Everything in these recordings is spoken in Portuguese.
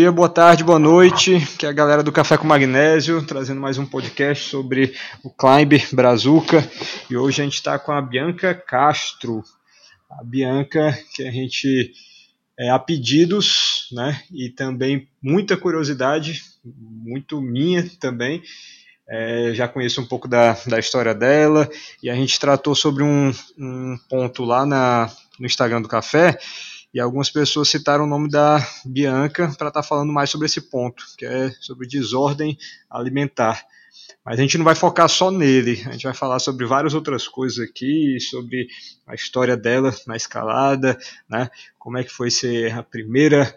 dia, boa tarde, boa noite, que é a galera do Café com Magnésio, trazendo mais um podcast sobre o Climb Brazuca. E hoje a gente está com a Bianca Castro. A Bianca, que a gente é, a pedidos, né? E também muita curiosidade, muito minha também. É, já conheço um pouco da, da história dela e a gente tratou sobre um, um ponto lá na, no Instagram do Café e algumas pessoas citaram o nome da Bianca para estar tá falando mais sobre esse ponto, que é sobre desordem alimentar. Mas a gente não vai focar só nele, a gente vai falar sobre várias outras coisas aqui, sobre a história dela na escalada, né? Como é que foi ser a primeira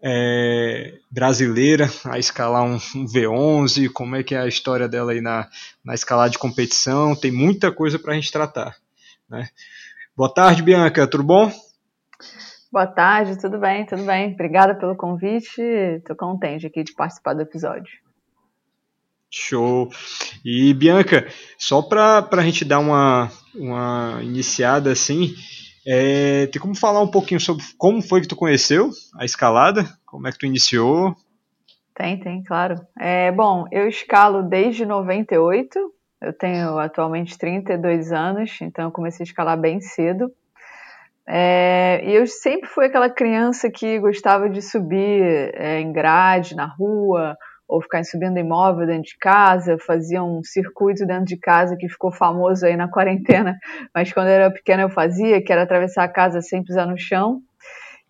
é, brasileira a escalar um, um, V11, como é que é a história dela aí na, na escalada de competição, tem muita coisa para a gente tratar, né? Boa tarde, Bianca, tudo bom? Boa tarde, tudo bem, tudo bem. Obrigada pelo convite. Estou contente aqui de participar do episódio. Show. E Bianca, só para a gente dar uma, uma iniciada assim, é, tem como falar um pouquinho sobre como foi que tu conheceu a escalada? Como é que tu iniciou? Tem, tem, claro. É, bom, eu escalo desde 98, eu tenho atualmente 32 anos, então eu comecei a escalar bem cedo. É, e eu sempre fui aquela criança que gostava de subir é, em grade na rua, ou ficar subindo imóvel dentro de casa, fazia um circuito dentro de casa que ficou famoso aí na quarentena, mas quando eu era pequena eu fazia, que era atravessar a casa sem pisar no chão.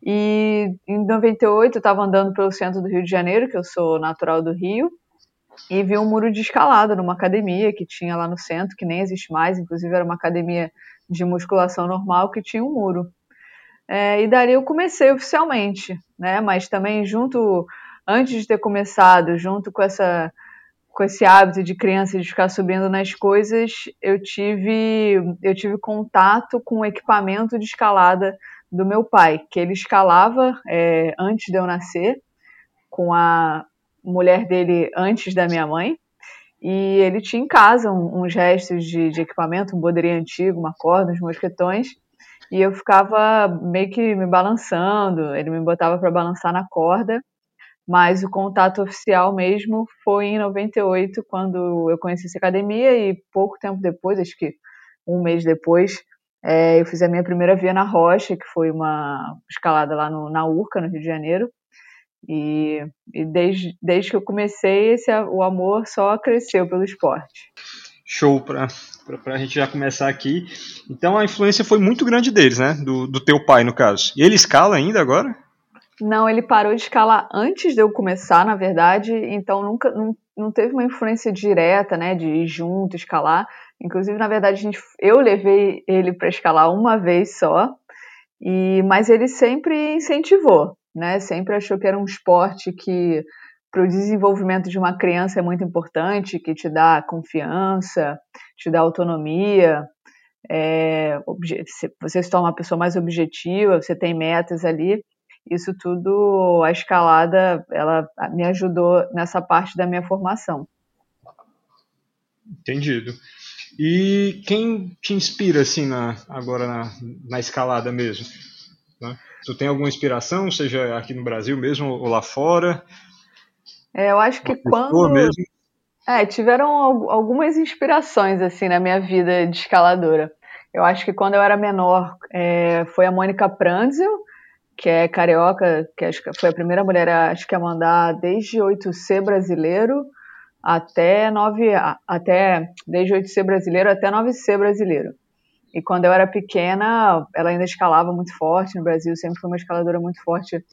E em 98 eu estava andando pelo centro do Rio de Janeiro, que eu sou natural do Rio, e vi um muro de escalada numa academia que tinha lá no centro, que nem existe mais, inclusive era uma academia de musculação normal que tinha um muro. É, e dali eu comecei oficialmente, né? Mas também junto, antes de ter começado, junto com essa com esse hábito de criança de ficar subindo nas coisas, eu tive eu tive contato com o equipamento de escalada do meu pai, que ele escalava é, antes de eu nascer, com a mulher dele antes da minha mãe, e ele tinha em casa uns restos de, de, equipamento, um bodrinho antigo, uma corda, uns mosquetões, e eu ficava meio que me balançando, ele me botava para balançar na corda, mas o contato oficial mesmo foi em 98, quando eu conheci essa academia, e pouco tempo depois, acho que um mês depois, é, eu fiz a minha primeira via na Rocha, que foi uma escalada lá no, na Urca, no Rio de Janeiro, e, e desde, desde que eu comecei, esse, o amor só cresceu pelo esporte. Show para a gente já começar aqui. Então a influência foi muito grande deles, né? Do, do teu pai, no caso. E ele escala ainda agora? Não, ele parou de escalar antes de eu começar, na verdade, então nunca não, não teve uma influência direta, né, de ir junto, escalar. Inclusive, na verdade, gente, eu levei ele para escalar uma vez só, e mas ele sempre incentivou né? Sempre achou que era um esporte que para o desenvolvimento de uma criança é muito importante, que te dá confiança, te dá autonomia, é, você se torna uma pessoa mais objetiva, você tem metas ali. Isso tudo, a escalada, ela me ajudou nessa parte da minha formação. Entendido. E quem te inspira assim na, agora na, na escalada mesmo? Né? Tu tem alguma inspiração, seja aqui no Brasil mesmo ou lá fora? É, eu acho que quando. Mesmo? É, tiveram algumas inspirações assim na minha vida de escaladora. Eu acho que quando eu era menor é, foi a Mônica Pranzel, que é carioca, que acho que foi a primeira mulher acho que a mandar desde 8C brasileiro até 9 até desde 8C brasileiro até 9C brasileiro. E quando eu era pequena, ela ainda escalava muito forte no Brasil, sempre foi uma escaladora muito forte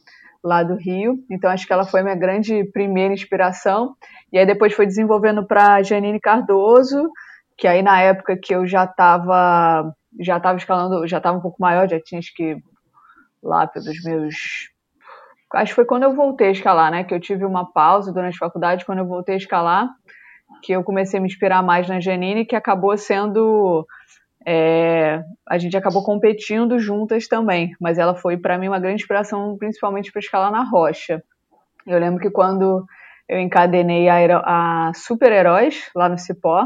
lá do Rio. Então acho que ela foi minha grande primeira inspiração. E aí depois foi desenvolvendo para Janine Cardoso, que aí na época que eu já estava já estava escalando, já estava um pouco maior, já tinha acho que lá pelos meus acho que foi quando eu voltei a escalar, né, que eu tive uma pausa durante a faculdade, quando eu voltei a escalar, que eu comecei a me inspirar mais na Janine, que acabou sendo é, a gente acabou competindo juntas também, mas ela foi para mim uma grande inspiração, principalmente para escalar na rocha. Eu lembro que quando eu encadenei a, a Super Heróis lá no Cipó,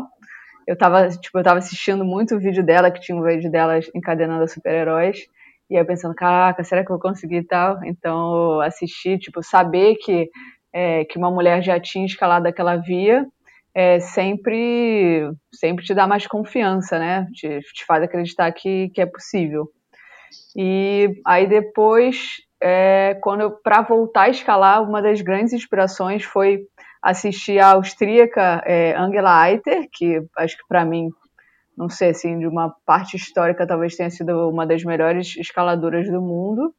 eu estava tipo, eu tava assistindo muito o vídeo dela, que tinha um vídeo dela encadenando a Super Heróis, E aí pensando, caraca, será que eu vou conseguir e tal? Então, assistir, tipo, saber que, é, que uma mulher já tinha escalado aquela via, é, sempre, sempre te dá mais confiança, né? Te, te faz acreditar que, que é possível. E aí depois, é, quando para voltar a escalar, uma das grandes inspirações foi assistir a austríaca é, Angela Eiter, que acho que para mim não sei, assim, de uma parte histórica, talvez tenha sido uma das melhores escaladoras do mundo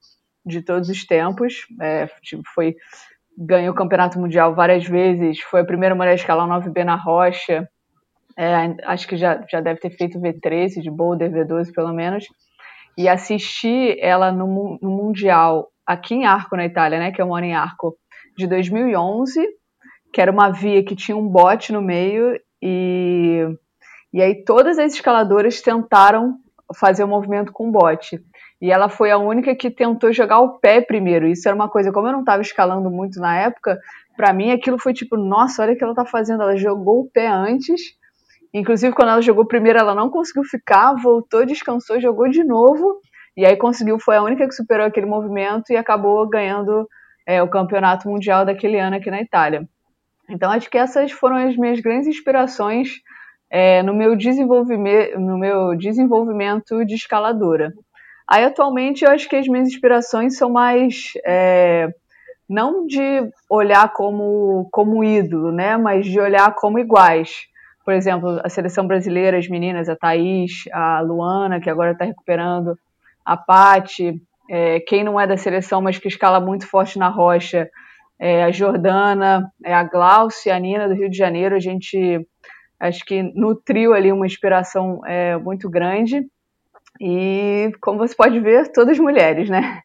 de todos os tempos. É, tipo, foi ganhou o campeonato mundial várias vezes, foi a primeira mulher a escalar um 9B na rocha. É, acho que já, já deve ter feito V13 de boulder, V12 pelo menos. E assistir ela no, no Mundial aqui em Arco, na Itália, né, que um ano em Arco, de 2011, que era uma via que tinha um bote no meio e e aí todas as escaladoras tentaram fazer o movimento com bote. E ela foi a única que tentou jogar o pé primeiro. Isso era uma coisa, como eu não estava escalando muito na época, para mim aquilo foi tipo, nossa, olha o que ela está fazendo. Ela jogou o pé antes. Inclusive, quando ela jogou primeiro, ela não conseguiu ficar, voltou, descansou, jogou de novo. E aí conseguiu, foi a única que superou aquele movimento e acabou ganhando é, o campeonato mundial daquele ano aqui na Itália. Então, acho que essas foram as minhas grandes inspirações é, no, meu no meu desenvolvimento de escaladora. Aí, atualmente, eu acho que as minhas inspirações são mais. É, não de olhar como, como ídolo, né? Mas de olhar como iguais. Por exemplo, a seleção brasileira, as meninas, a Thaís, a Luana, que agora está recuperando, a Pati, é, quem não é da seleção, mas que escala muito forte na rocha, é, a Jordana, é, a Glaucia, a Nina do Rio de Janeiro, a gente acho que nutriu ali uma inspiração é, muito grande. E, como você pode ver, todas mulheres, né?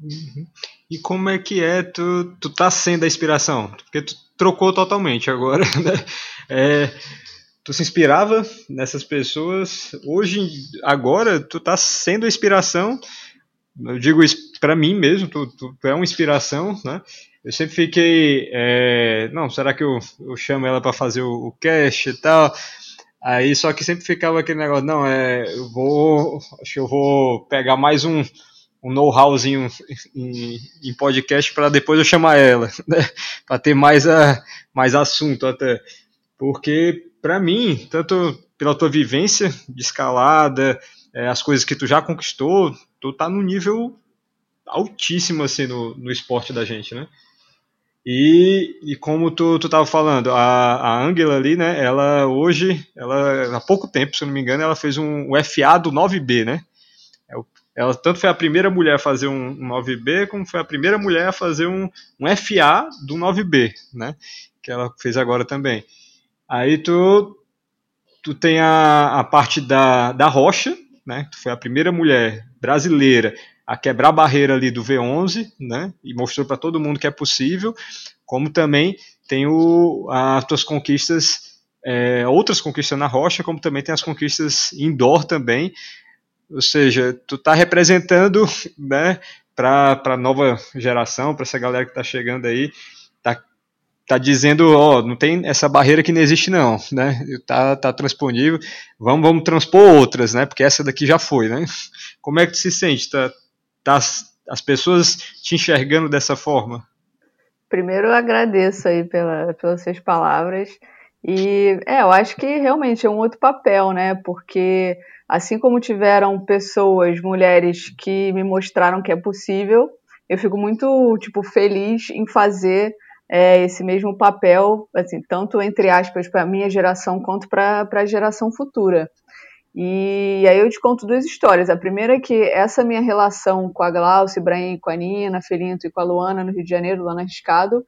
Uhum. E como é que é tu, tu tá sendo a inspiração? Porque tu trocou totalmente agora, né? É, tu se inspirava nessas pessoas, hoje, agora, tu tá sendo a inspiração, eu digo isso para mim mesmo, tu, tu, tu, é uma inspiração, né? eu sempre fiquei, é, não, será que eu, eu chamo ela para fazer o, o cast e tal? Aí só que sempre ficava aquele negócio, não, é, eu vou, acho que eu vou pegar mais um, um know-howzinho em, em, podcast para depois eu chamar ela, né? para ter mais, a, mais assunto até. Porque, para mim, tanto pela tua vivência de escalada, é, as coisas que tu já conquistou, tu tá no nível altíssimo assim no, no esporte da gente, né? E, e como tu, tu tava falando, a, a Angela ali, né, ela hoje, ela há pouco tempo, se eu não me engano, ela fez um, um FA do 9B, né? É ela tanto foi a primeira mulher a fazer um, um 9B, como foi a primeira mulher a fazer um, um FA do 9B, né? Que ela fez agora também. Aí tu, tu tem a, a parte da, da rocha, né? Tu foi a primeira mulher brasileira a quebrar a barreira ali do V11, né? E mostrou para todo mundo que é possível, como também tem o, as tuas conquistas, é, outras conquistas na rocha, como também tem as conquistas indoor também. Ou seja, tu está representando, né? Para a nova geração, para essa galera que está chegando aí, tá tá dizendo, ó, não tem essa barreira que não existe não, né? Tá, tá transponível, vamos, vamos transpor outras, né? Porque essa daqui já foi, né? Como é que tu se sente? Tá, das as pessoas te enxergando dessa forma? Primeiro eu agradeço aí pela, pelas suas palavras. E é, eu acho que realmente é um outro papel, né? Porque assim como tiveram pessoas, mulheres que me mostraram que é possível, eu fico muito tipo feliz em fazer é, esse mesmo papel, assim, tanto entre aspas para a minha geração quanto para a geração futura. E aí eu te conto duas histórias. A primeira é que essa minha relação com a Glaucia, Ibrahim, com a Nina, Felinto e com a Luana no Rio de Janeiro, na Riscado,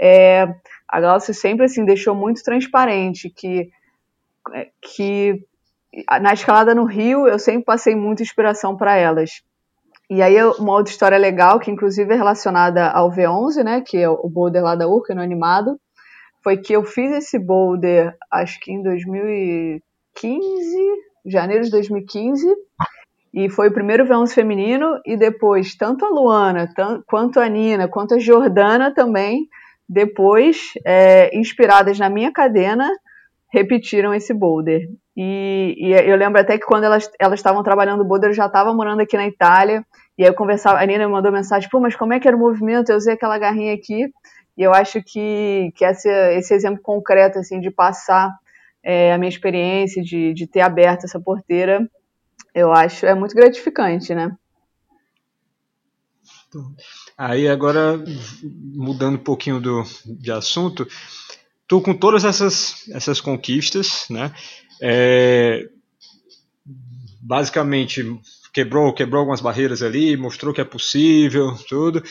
é, a Glaucia sempre assim deixou muito transparente que, é, que na escalada no Rio eu sempre passei muita inspiração para elas. E aí uma outra história legal, que inclusive é relacionada ao V11, né, que é o boulder lá da Urca, no animado, foi que eu fiz esse boulder, acho que em 2015, janeiro de 2015, e foi o primeiro V11 feminino, e depois tanto a Luana, quanto a Nina, quanto a Jordana também, depois, é, inspiradas na minha cadena, repetiram esse boulder. E, e, eu lembro até que quando elas estavam trabalhando o boulder, eu já estava morando aqui na Itália, e aí eu conversava, a Nina me mandou mensagem, pô, mas como é que era o movimento? Eu usei aquela garrinha aqui, e eu acho que, que esse exemplo concreto, assim, de passar é, a minha experiência, de, de ter aberto essa porteira, eu acho é muito gratificante, né? Aí agora, mudando um pouquinho do, de assunto, tu com todas essas, essas conquistas, né? É, basicamente quebrou, quebrou algumas barreiras ali, mostrou que é possível, tudo.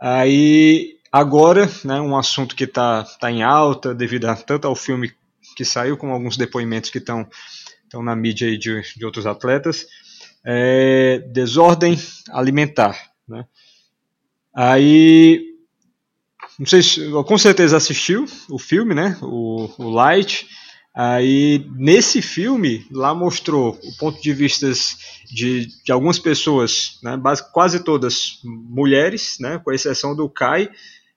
Aí agora, né, um assunto que está tá em alta devido a, tanto ao filme que saiu como alguns depoimentos que estão na mídia aí de, de outros atletas, é desordem alimentar, né? Aí não sei se com certeza assistiu o filme, né? O, o Light. Aí nesse filme lá mostrou o ponto de vista de, de algumas pessoas, né? Quase todas mulheres, né? Com exceção do Kai,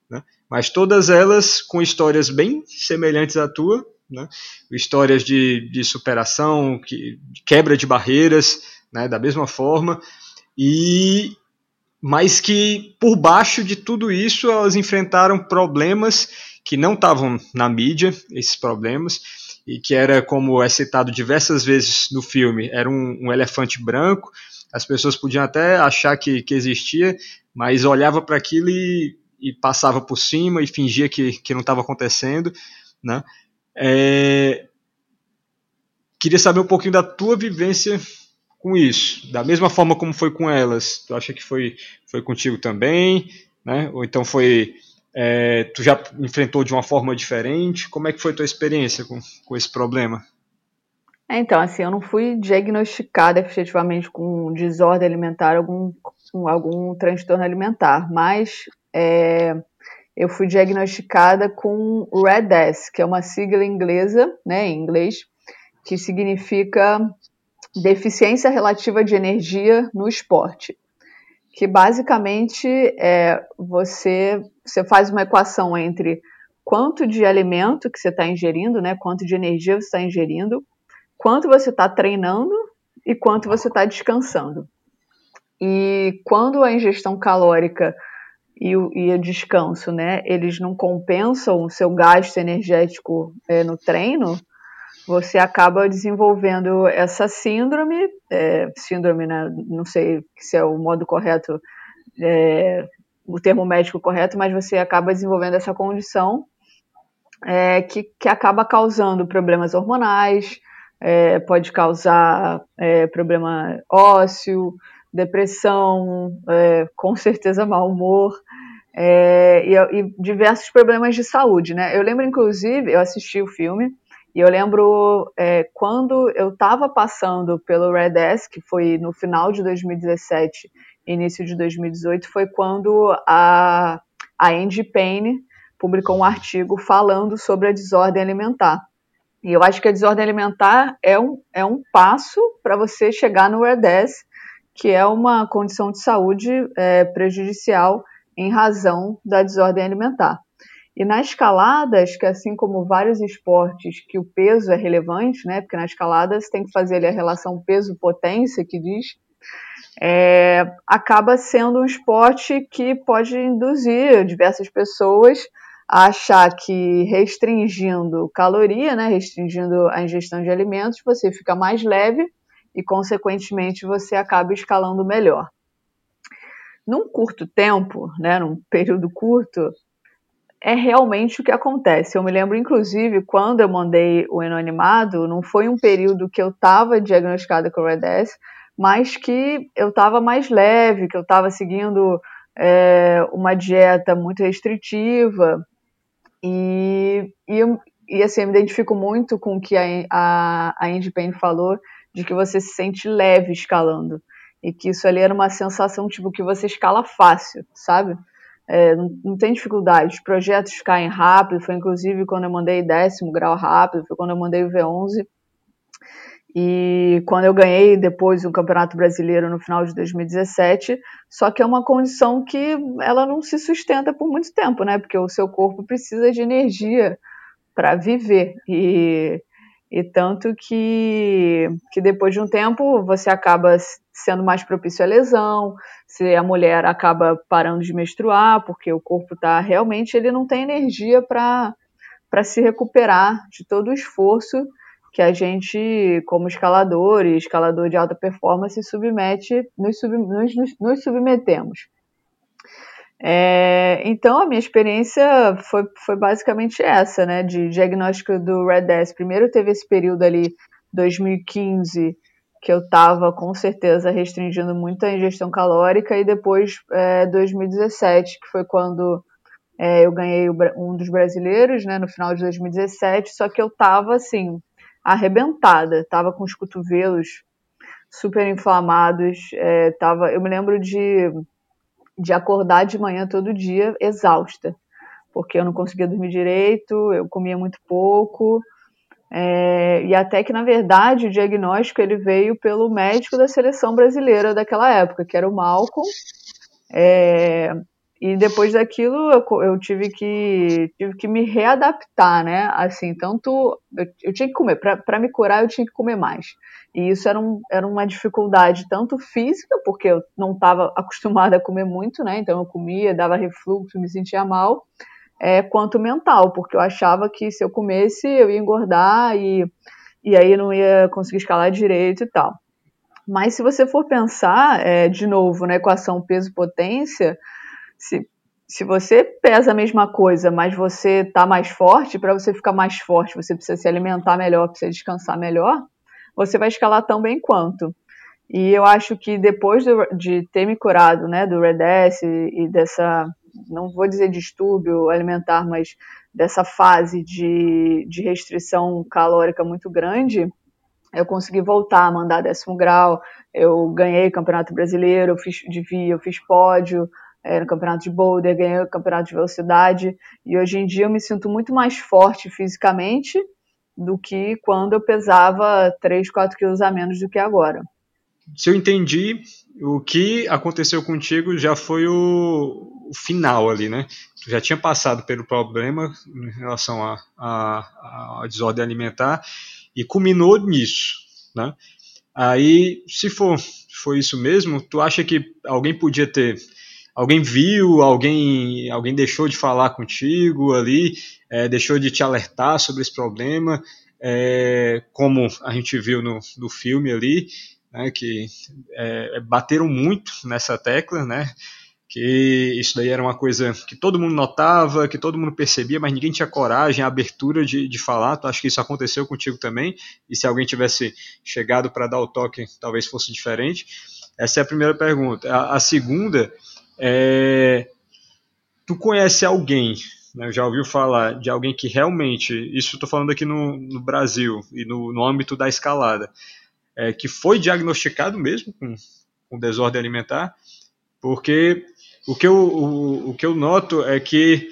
né? Mas todas elas com histórias bem semelhantes à tua, né? Histórias de, de superação, que, de quebra de barreiras, né? Da mesma forma e mas que por baixo de tudo isso elas enfrentaram problemas que não estavam na mídia, esses problemas, e que era, como é citado diversas vezes no filme, era um, um elefante branco, as pessoas podiam até achar que, que existia, mas olhava para aquilo e, e, passava por cima e fingia que, que não estava acontecendo, né? É... Queria saber um pouquinho da tua vivência com isso? Da mesma forma como foi com elas, tu acha que foi, foi contigo também? Né? Ou então foi. É, tu já enfrentou de uma forma diferente? Como é que foi tua experiência com, com esse problema? É, então, assim, eu não fui diagnosticada efetivamente com desordem alimentar, algum, com algum transtorno alimentar, mas é, eu fui diagnosticada com RED-S, que é uma sigla inglesa, né, em inglês, que significa deficiência relativa de energia no esporte, que basicamente é você, você faz uma equação entre quanto de alimento que você está ingerindo, né, quanto de energia você está ingerindo, quanto você está treinando e quanto você está descansando. E quando a ingestão calórica e o, e o, descanso, né, eles não compensam o seu gasto energético é, no treino, você acaba desenvolvendo essa síndrome, é, síndrome, né, não sei se é o modo correto, é, o termo médico correto, mas você acaba desenvolvendo essa condição é, que, que acaba causando problemas hormonais, é, pode causar é, problema ósseo, depressão, é, com certeza mau humor, e, e diversos problemas de saúde, né? Eu lembro, inclusive, eu assisti o filme, e eu lembro é, quando eu estava passando pelo Red S, que foi no final de 2017, início de 2018, foi quando a, a Andy Payne publicou um artigo falando sobre a desordem alimentar. E eu acho que a desordem alimentar é um, é um passo para você chegar no Red S, que é uma condição de saúde é, prejudicial em razão da desordem alimentar. E na escalada, acho que assim como vários esportes que o peso é relevante, né? Porque na escalada você tem que fazer ali a relação peso-potência que diz, é, acaba sendo um esporte que pode induzir diversas pessoas a achar que restringindo caloria, né, restringindo a ingestão de alimentos, você fica mais leve e, consequentemente, você acaba escalando melhor. Num curto tempo, né, num período curto, é realmente o que acontece. Eu me lembro, inclusive, quando eu mandei o Eno Animado, não foi um período que eu estava diagnosticada com Red S, mas que eu estava mais leve, que eu estava seguindo é, uma dieta muito restritiva. E, e, e, assim, eu me identifico muito com o que a, a, a Payne falou, de que você se sente leve escalando. E que isso ali era uma sensação, tipo, que você escala fácil, sabe? é, não, não, tem dificuldade. Os projetos caem rápido, foi inclusive quando eu mandei décimo grau rápido, foi quando eu mandei o V11. E quando eu ganhei depois o Campeonato Brasileiro no final de 2017, só que é uma condição que ela não se sustenta por muito tempo, né? Porque o seu corpo precisa de energia para viver. E, E tanto que, que depois de um tempo você acaba sendo mais propício à lesão, se a mulher acaba parando de menstruar, porque o corpo está realmente, ele não tem energia para se recuperar de todo o esforço que a gente, como escalador e escalador de alta performance, submete, nos, sub, nos, nos submetemos. É, então, a minha experiência foi, foi basicamente essa, né, de diagnóstico do Red 10. Primeiro teve esse período ali, 2015, que eu estava com certeza restringindo muito a ingestão calórica, e depois é, 2017, que foi quando é, eu ganhei um dos brasileiros, né, no final de 2017, só que eu estava assim, arrebentada, estava com os cotovelos super inflamados, é, tava, eu me lembro de de acordar de manhã todo dia exausta, porque eu não conseguia dormir direito, eu comia muito pouco, é, e até que, na verdade, o diagnóstico ele veio pelo médico da seleção brasileira daquela época, que era o Malcolm, é, e depois daquilo eu, eu, tive, que, tive que me readaptar, né? Assim, tanto eu, eu tinha que comer, para me curar eu tinha que comer mais. E isso era, um, era uma dificuldade tanto física, porque eu não estava acostumada a comer muito, né? Então eu comia, dava refluxo, me sentia mal, é, quanto mental, porque eu achava que se eu comesse eu ia engordar e, e aí não ia conseguir escalar direito e tal. Mas se você for pensar, é, de novo, na equação peso-potência, se, se você pesa a mesma coisa, mas você está mais forte, para você ficar mais forte, você precisa se alimentar melhor, precisa descansar melhor, você vai escalar tão bem quanto. E eu acho que depois do, de ter me curado, né, do REDS e, e dessa, não vou dizer distúrbio alimentar, mas dessa fase de, de restrição calórica muito grande, eu consegui voltar a mandar décimo grau, eu ganhei campeonato brasileiro, eu fiz de via, eu fiz pódio é, no campeonato de boulder, ganhei o campeonato de velocidade, e hoje em dia eu me sinto muito mais forte fisicamente do que quando eu pesava 3, 4 quilos a menos do que agora. Se eu entendi, o que aconteceu contigo já foi o, final ali, né? Tu já tinha passado pelo problema em relação à a, a, a, desordem alimentar e culminou nisso, né? Aí, se for, foi isso mesmo, tu acha que alguém podia ter alguém viu, alguém, alguém deixou de falar contigo ali, é, deixou de te alertar sobre esse problema, é, como a gente viu no, no filme ali, né, que é, bateram muito nessa tecla, né, que isso daí era uma coisa que todo mundo notava, que todo mundo percebia, mas ninguém tinha coragem, a abertura de, de falar. Tu acho que isso aconteceu contigo também? E se alguém tivesse chegado para dar o toque, talvez fosse diferente? Essa é a primeira pergunta. A, a segunda é, tu conhece alguém, né, já ouviu falar de alguém que realmente, isso estou falando aqui no, no Brasil e no, no, âmbito da escalada, é, que foi diagnosticado mesmo com, com desordem alimentar, porque o que, eu, o, o que eu noto é que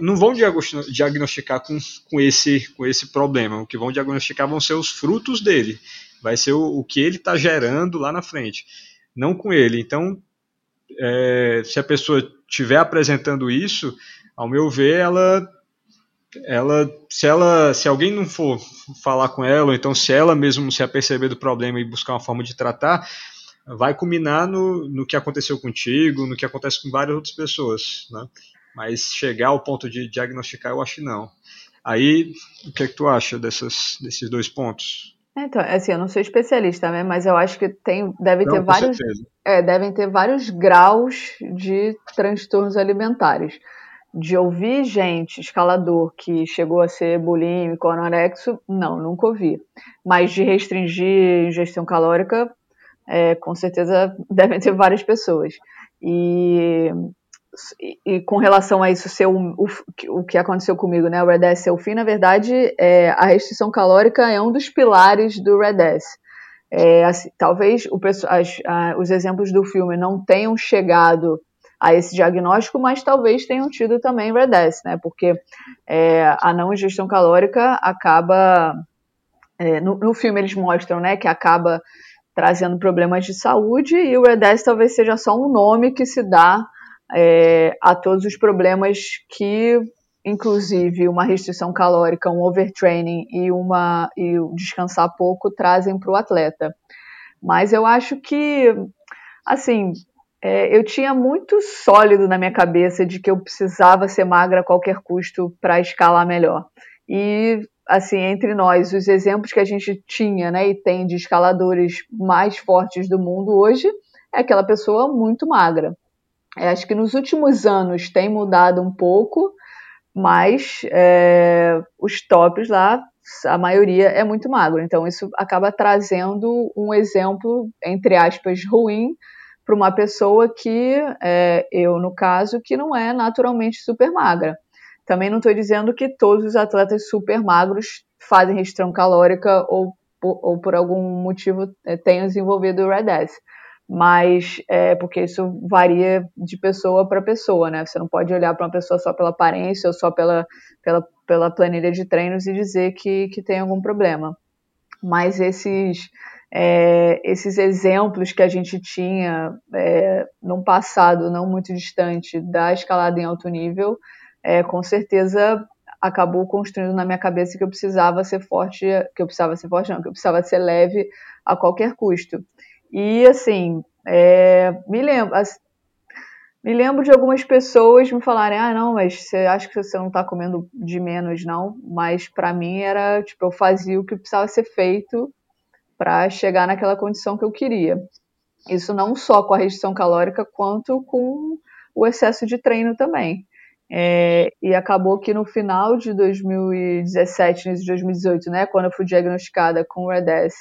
não vão diagnosticar com, com, esse, com esse problema. O que vão diagnosticar vão ser os frutos dele. Vai ser o, o que ele está gerando lá na frente. Não com ele. Então, é, se a pessoa estiver apresentando isso, ao meu ver, ela, ela, se ela, se alguém não for falar com ela, ou então se ela mesmo se aperceber do problema e buscar uma forma de tratar, vai culminar no, no que aconteceu contigo, no que acontece com várias outras pessoas, né? Mas chegar ao ponto de diagnosticar, eu acho que não. Aí, o que é que tu acha dessas, desses dois pontos? Então, assim, eu não sou especialista, né? Mas eu acho que tem, deve não, ter vários, é, devem ter vários graus de transtornos alimentares. De ouvir gente, escalador, que chegou a ser bulímico, anorexo, não, nunca ouvi. Mas de restringir ingestão calórica, é, com certeza devem ter várias pessoas. E e, com relação a isso ser o, o, o que aconteceu comigo, né, o Red S o fim, na verdade, é, a restrição calórica é um dos pilares do Red S. É, assim, talvez o, as, a, os exemplos do filme não tenham chegado a esse diagnóstico, mas talvez tenham tido também Red S, né, porque é, a não ingestão calórica acaba, é, no, no filme eles mostram, né, que acaba trazendo problemas de saúde e o Red S talvez seja só um nome que se dá é, a todos os problemas que inclusive uma restrição calórica, um overtraining e uma e descansar pouco trazem para o atleta. Mas eu acho que, assim, é, eu tinha muito sólido na minha cabeça de que eu precisava ser magra a qualquer custo para escalar melhor. E, assim, entre nós, os exemplos que a gente tinha né, e tem de escaladores mais fortes do mundo hoje é aquela pessoa muito magra. É, acho que nos últimos anos tem mudado um pouco, mas é, os tops lá, a maioria é muito magro. Então, isso acaba trazendo um exemplo, entre aspas, ruim para uma pessoa que, é, eu no caso, que não é naturalmente super magra. Também não estou dizendo que todos os atletas super magros fazem restrição calórica ou, ou por algum motivo é, tenham desenvolvido o Red S. Mas é porque isso varia de pessoa para pessoa, né? Você não pode olhar para uma pessoa só pela aparência ou só pela, pela, pela planilha de treinos e dizer que, que tem algum problema. Mas esses é, esses exemplos que a gente tinha é, num passado não muito distante da escalada em alto nível, é, com certeza acabou construindo na minha cabeça que eu precisava ser forte, que eu precisava ser forte, não, que eu precisava ser leve a qualquer custo. E assim, é, me lembro, me lembro de algumas pessoas me falarem, ah, não, mas você acha que você não está comendo de menos, não? Mas para mim era, tipo, eu fazia o que precisava ser feito para chegar naquela condição que eu queria. Isso não só com a restrição calórica, quanto com o excesso de treino também. É, e acabou que no final de 2017, início de 2018, né, quando eu fui diagnosticada com o REDES,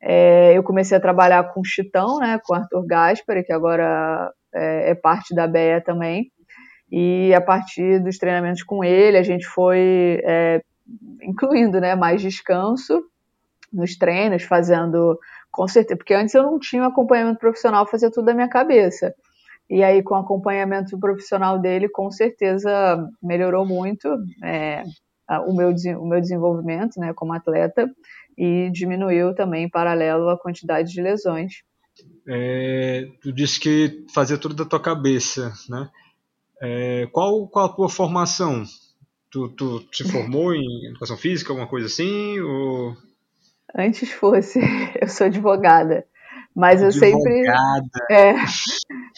é, eu comecei a trabalhar com o Chitão, né, com o Arthur Gaspari, que agora é, é, parte da BEA também. E a partir dos treinamentos com ele, a gente foi é, incluindo né, mais descanso nos treinos, fazendo com certeza, porque antes eu não tinha um acompanhamento profissional, fazia tudo da minha cabeça. E aí, com o acompanhamento profissional dele, com certeza melhorou muito é, o, meu, o meu desenvolvimento né, como atleta e diminuiu também, em paralelo, a quantidade de lesões. É, tu disse que fazia tudo da tua cabeça, né? É, qual, qual a tua formação? Tu, tu se formou em educação física, alguma coisa assim? Ou... Antes fosse, eu sou advogada. Mas eu sempre. É,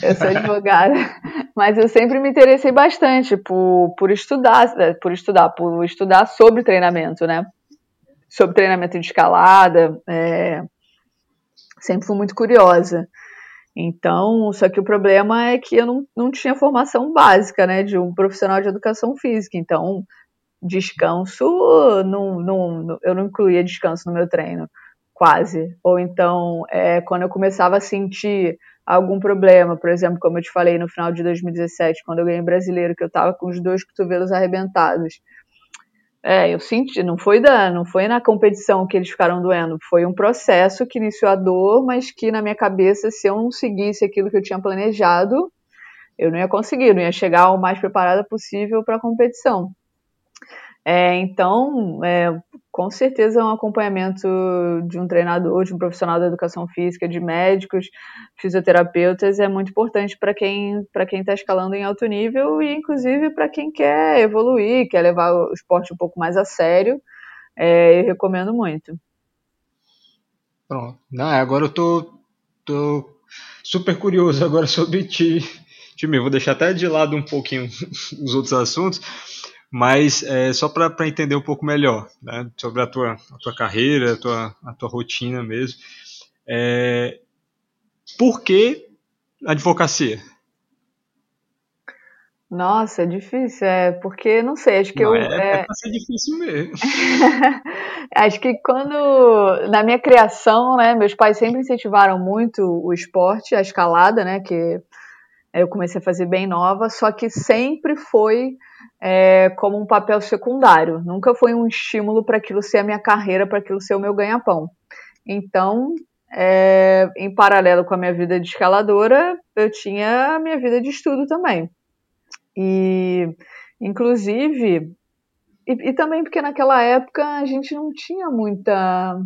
eu sou advogada. mas eu sempre me interessei bastante por, por estudar, por estudar, por estudar sobre treinamento, né? Sobre treinamento de escalada. É, sempre fui muito curiosa. Então, só que o problema é que eu não, não tinha formação básica, né, de um profissional de educação física. Então, descanso, não, não, eu não incluía descanso no meu treino, quase. Ou então, é, quando eu começava a sentir algum problema, por exemplo, como eu te falei no final de 2017, quando eu ganhei brasileiro, que eu estava com os dois cotovelos arrebentados. É, eu senti, não foi da, não foi na competição que eles ficaram doendo, foi um processo que iniciou a dor, mas que na minha cabeça, se eu não seguisse aquilo que eu tinha planejado, eu não ia conseguir, não ia chegar o mais preparada possível para a competição. É, então, é, com certeza, um acompanhamento de um treinador, de um profissional da educação física, de médicos, fisioterapeutas é muito importante para quem para quem está escalando em alto nível e, inclusive, para quem quer evoluir, quer levar o esporte um pouco mais a sério. É, eu recomendo muito. Pronto. Não, agora eu tô, tô super curioso agora sobre ti. Time, vou deixar até de lado um pouquinho os outros assuntos, mas é, só para entender um pouco melhor né, sobre a tua, a tua carreira, a tua, a tua rotina mesmo. É, por que advocacia? Nossa, é difícil, é porque não sei, acho que não, eu. É, é... é difícil mesmo. acho que quando. Na minha criação, né, meus pais sempre incentivaram muito o esporte, a escalada, né, que eu comecei a fazer bem nova, só que sempre foi é, como um papel secundário. Nunca foi um estímulo para aquilo ser a minha carreira, para aquilo ser o meu ganha-pão. Então, é, em paralelo com a minha vida de escaladora, eu tinha a minha vida de estudo também. E, inclusive, e, e também porque naquela época a gente não tinha muita.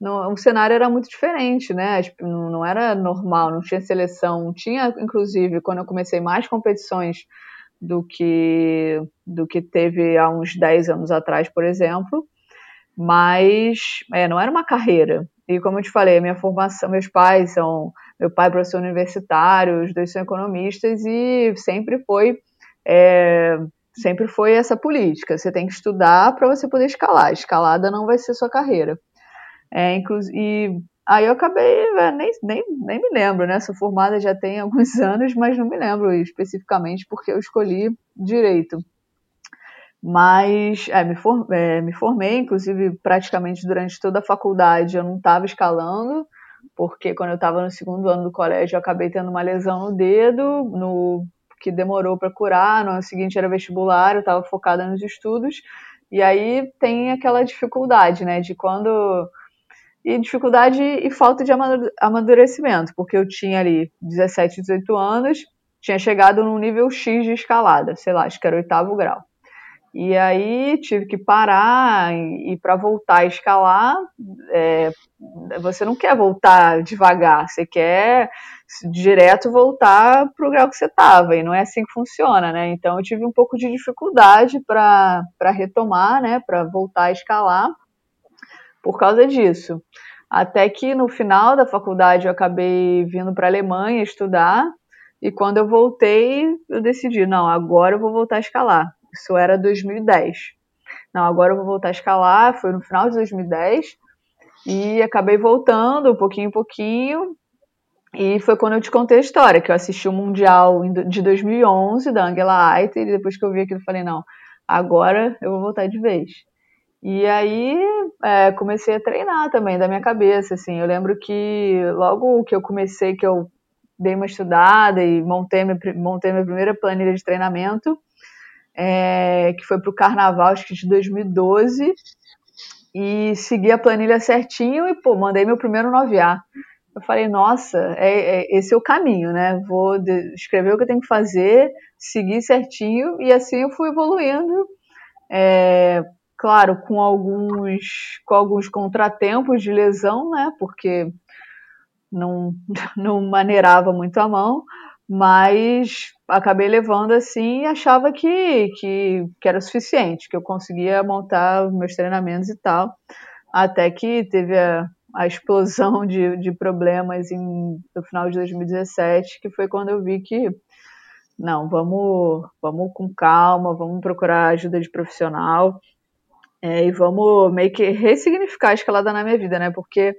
Não, o cenário era muito diferente, né? Não, não era normal, não tinha seleção. Tinha, inclusive, quando eu comecei mais competições do que, do que teve há uns 10 anos atrás, por exemplo, mas é, não era uma carreira. E como eu te falei, minha formação, meus pais são, meu pai é professor universitário, os dois são economistas e sempre foi é, sempre foi essa política. Você tem que estudar para você poder escalar. Escalada não vai ser sua carreira. É, e aí eu acabei, é, nem, nem, nem me lembro, né? Sou formada já tem alguns anos, mas não me lembro especificamente porque eu escolhi direito. Mas é, me, for, é, me formei, inclusive praticamente durante toda a faculdade eu não estava escalando, porque quando eu estava no segundo ano do colégio eu acabei tendo uma lesão no dedo, no que demorou para curar, no ano seguinte era vestibular, eu estava focada nos estudos, e aí tem aquela dificuldade, né, de quando e dificuldade e falta de amadurecimento, porque eu tinha ali 17, 18 anos, tinha chegado num nível X de escalada, sei lá, acho que era oitavo grau. E aí tive que parar e, e para voltar a escalar, é, você não quer voltar devagar, você quer direto voltar para o grau que você estava, e não é assim que funciona, né? Então eu tive um pouco de dificuldade para retomar, né, para voltar a escalar por causa disso. Até que no final da faculdade eu acabei vindo para a Alemanha estudar, e quando eu voltei, eu decidi, não, agora eu vou voltar a escalar. Isso era 2010. Não, agora eu vou voltar a escalar, foi no final de 2010, e acabei voltando, pouquinho em pouquinho, e foi quando eu te contei a história, que eu assisti o Mundial de 2011, da Angela Aiter, e depois que eu vi aquilo, eu falei, não, agora eu vou voltar de vez. E aí é, comecei a treinar também da minha cabeça, assim. Eu lembro que logo que eu comecei, que eu dei uma estudada e montei minha, montei minha primeira planilha de treinamento, é, que foi para o Carnaval, acho que de 2012, e segui a planilha certinho e, pô, mandei meu primeiro 9A. Eu falei, nossa, é, é, esse é o caminho, né? Vou escrever o que eu tenho que fazer, seguir certinho, e assim eu fui evoluindo. É, claro, com alguns, com alguns contratempos de lesão, né? Porque não, não maneirava muito a mão, mas acabei levando assim e achava que, que, que era suficiente, que eu conseguia montar meus treinamentos e tal. Até que teve a, a explosão de, de problemas em, no final de 2017, que foi quando eu vi que não, vamos, vamos com calma, vamos procurar ajuda de profissional. É, e vamos meio que ressignificar a escalada na minha vida, né? Porque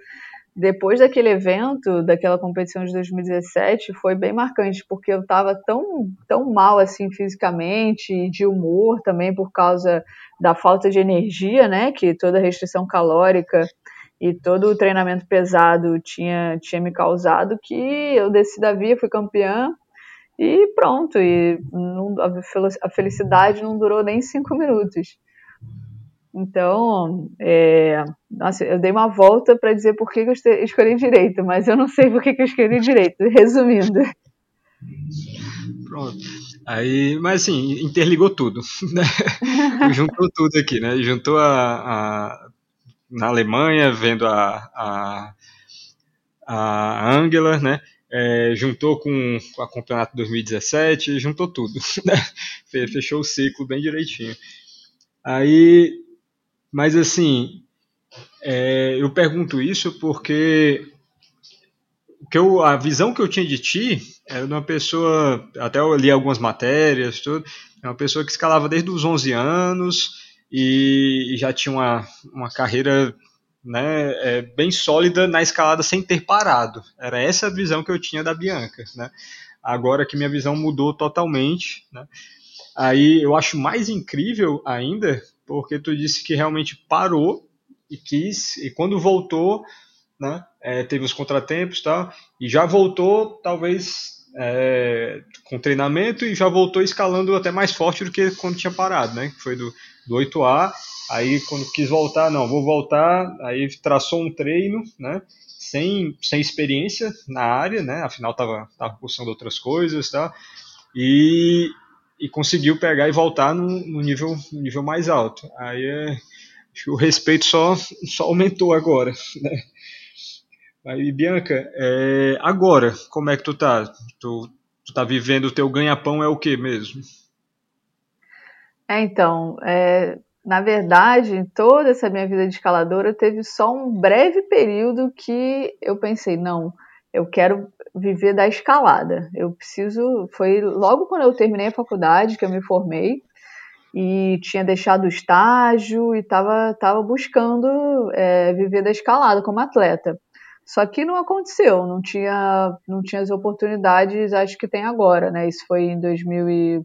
depois daquele evento, daquela competição de 2017, foi bem marcante, porque eu estava tão, tão mal assim fisicamente, de humor também por causa da falta de energia, né? Que toda restrição calórica e todo o treinamento pesado tinha, tinha me causado, que eu desci da via, fui campeã e pronto. E não, a felicidade não durou nem cinco minutos. Então, é, nossa, eu dei uma volta para dizer por que, eu escolhi direito, mas eu não sei por que, eu escolhi direito, resumindo. Pronto. Aí, mas assim, interligou tudo, né? Juntou tudo aqui, né? Juntou a, a na Alemanha, vendo a, a, a Angela, né? É, juntou com, com a campeonato 2017, juntou tudo, né? Fechou o ciclo bem direitinho. Aí mas assim, é, eu pergunto isso porque que eu, a visão que eu tinha de ti era de uma pessoa, até eu li algumas matérias, tudo, é uma pessoa que escalava desde os 11 anos e, e já tinha uma, uma carreira né, é, bem sólida na escalada sem ter parado. Era essa a visão que eu tinha da Bianca. Né? Agora que minha visão mudou totalmente. Né? Aí eu acho mais incrível ainda porque tu disse que realmente parou e quis, e quando voltou, né, é, teve os contratempos e tal, e já voltou, talvez, é, com treinamento, e já voltou escalando até mais forte do que quando tinha parado, né, que foi do, do 8A, aí quando quis voltar, não, vou voltar, aí traçou um treino, né, sem, sem experiência na área, né, afinal estava tava cursando outras coisas, tá, e, e conseguiu pegar e voltar no, no nível, no nível mais alto. Aí é, o respeito só, só aumentou agora. Né? Aí, Bianca, é, agora, como é que tu tá? Tu, tu tá vivendo o teu ganha-pão é o que mesmo? É, então, é, na verdade, em toda essa minha vida de escaladora, teve só um breve período que eu pensei, não, eu quero viver da escalada. Eu preciso. Foi logo quando eu terminei a faculdade que eu me formei e tinha deixado o estágio e estava tava buscando é, viver da escalada como atleta. Só que não aconteceu, não tinha, não tinha as oportunidades, acho que tem agora, né? Isso foi em 2000 e,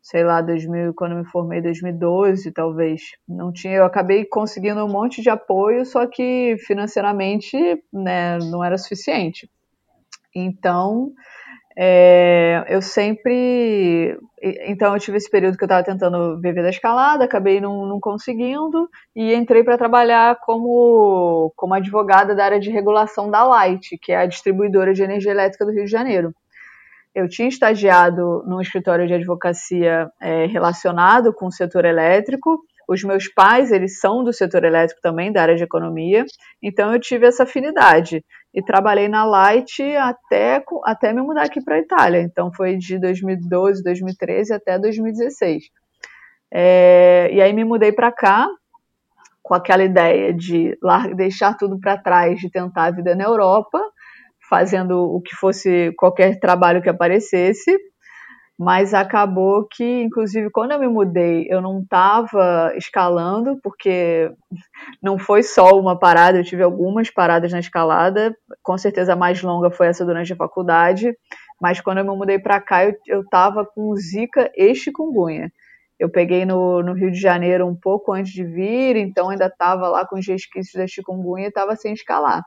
sei lá, 2000, quando eu me formei, 2012, talvez. Não tinha, eu acabei conseguindo um monte de apoio, só que financeiramente, né, não era suficiente. Então, é, eu sempre. Então, eu tive esse período que eu estava tentando viver da escalada, acabei não, não conseguindo e entrei para trabalhar como, como advogada da área de regulação da Light, que é a distribuidora de energia elétrica do Rio de Janeiro. Eu tinha estagiado num escritório de advocacia é, relacionado com o setor elétrico os meus pais, eles são do setor elétrico também, da área de economia, então eu tive essa afinidade. E trabalhei na Light até, até me mudar aqui para a Itália. Então foi de 2012, 2013 até 2016. É, e aí me mudei para cá com aquela ideia de deixar tudo para trás, de tentar a vida na Europa, fazendo o que fosse qualquer trabalho que aparecesse mas acabou que, inclusive, quando eu me mudei, eu não estava escalando, porque não foi só uma parada, eu tive algumas paradas na escalada, com certeza a mais longa foi essa durante a faculdade, mas quando eu me mudei para cá, eu estava com zika e chikungunya. Eu peguei no, no, Rio de Janeiro um pouco antes de vir, então ainda estava lá com os resquícios da chikungunya e estava sem escalar.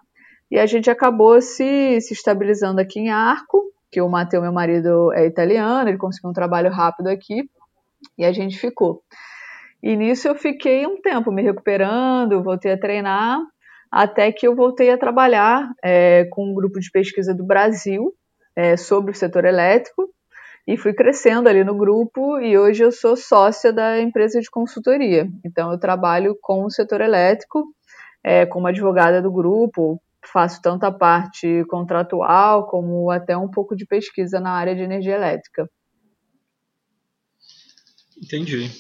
E a gente acabou se, se estabilizando aqui em Arco, que o Matheus, meu marido, é italiano, ele conseguiu um trabalho rápido aqui e a gente ficou. E nisso eu fiquei um tempo me recuperando, voltei a treinar, até que eu voltei a trabalhar é, com um grupo de pesquisa do Brasil é, sobre o setor elétrico e fui crescendo ali no grupo e hoje eu sou sócia da empresa de consultoria. Então eu trabalho com o setor elétrico é, como advogada do grupo, faço tanto a parte contratual como até um pouco de pesquisa na área de energia elétrica. Entendi.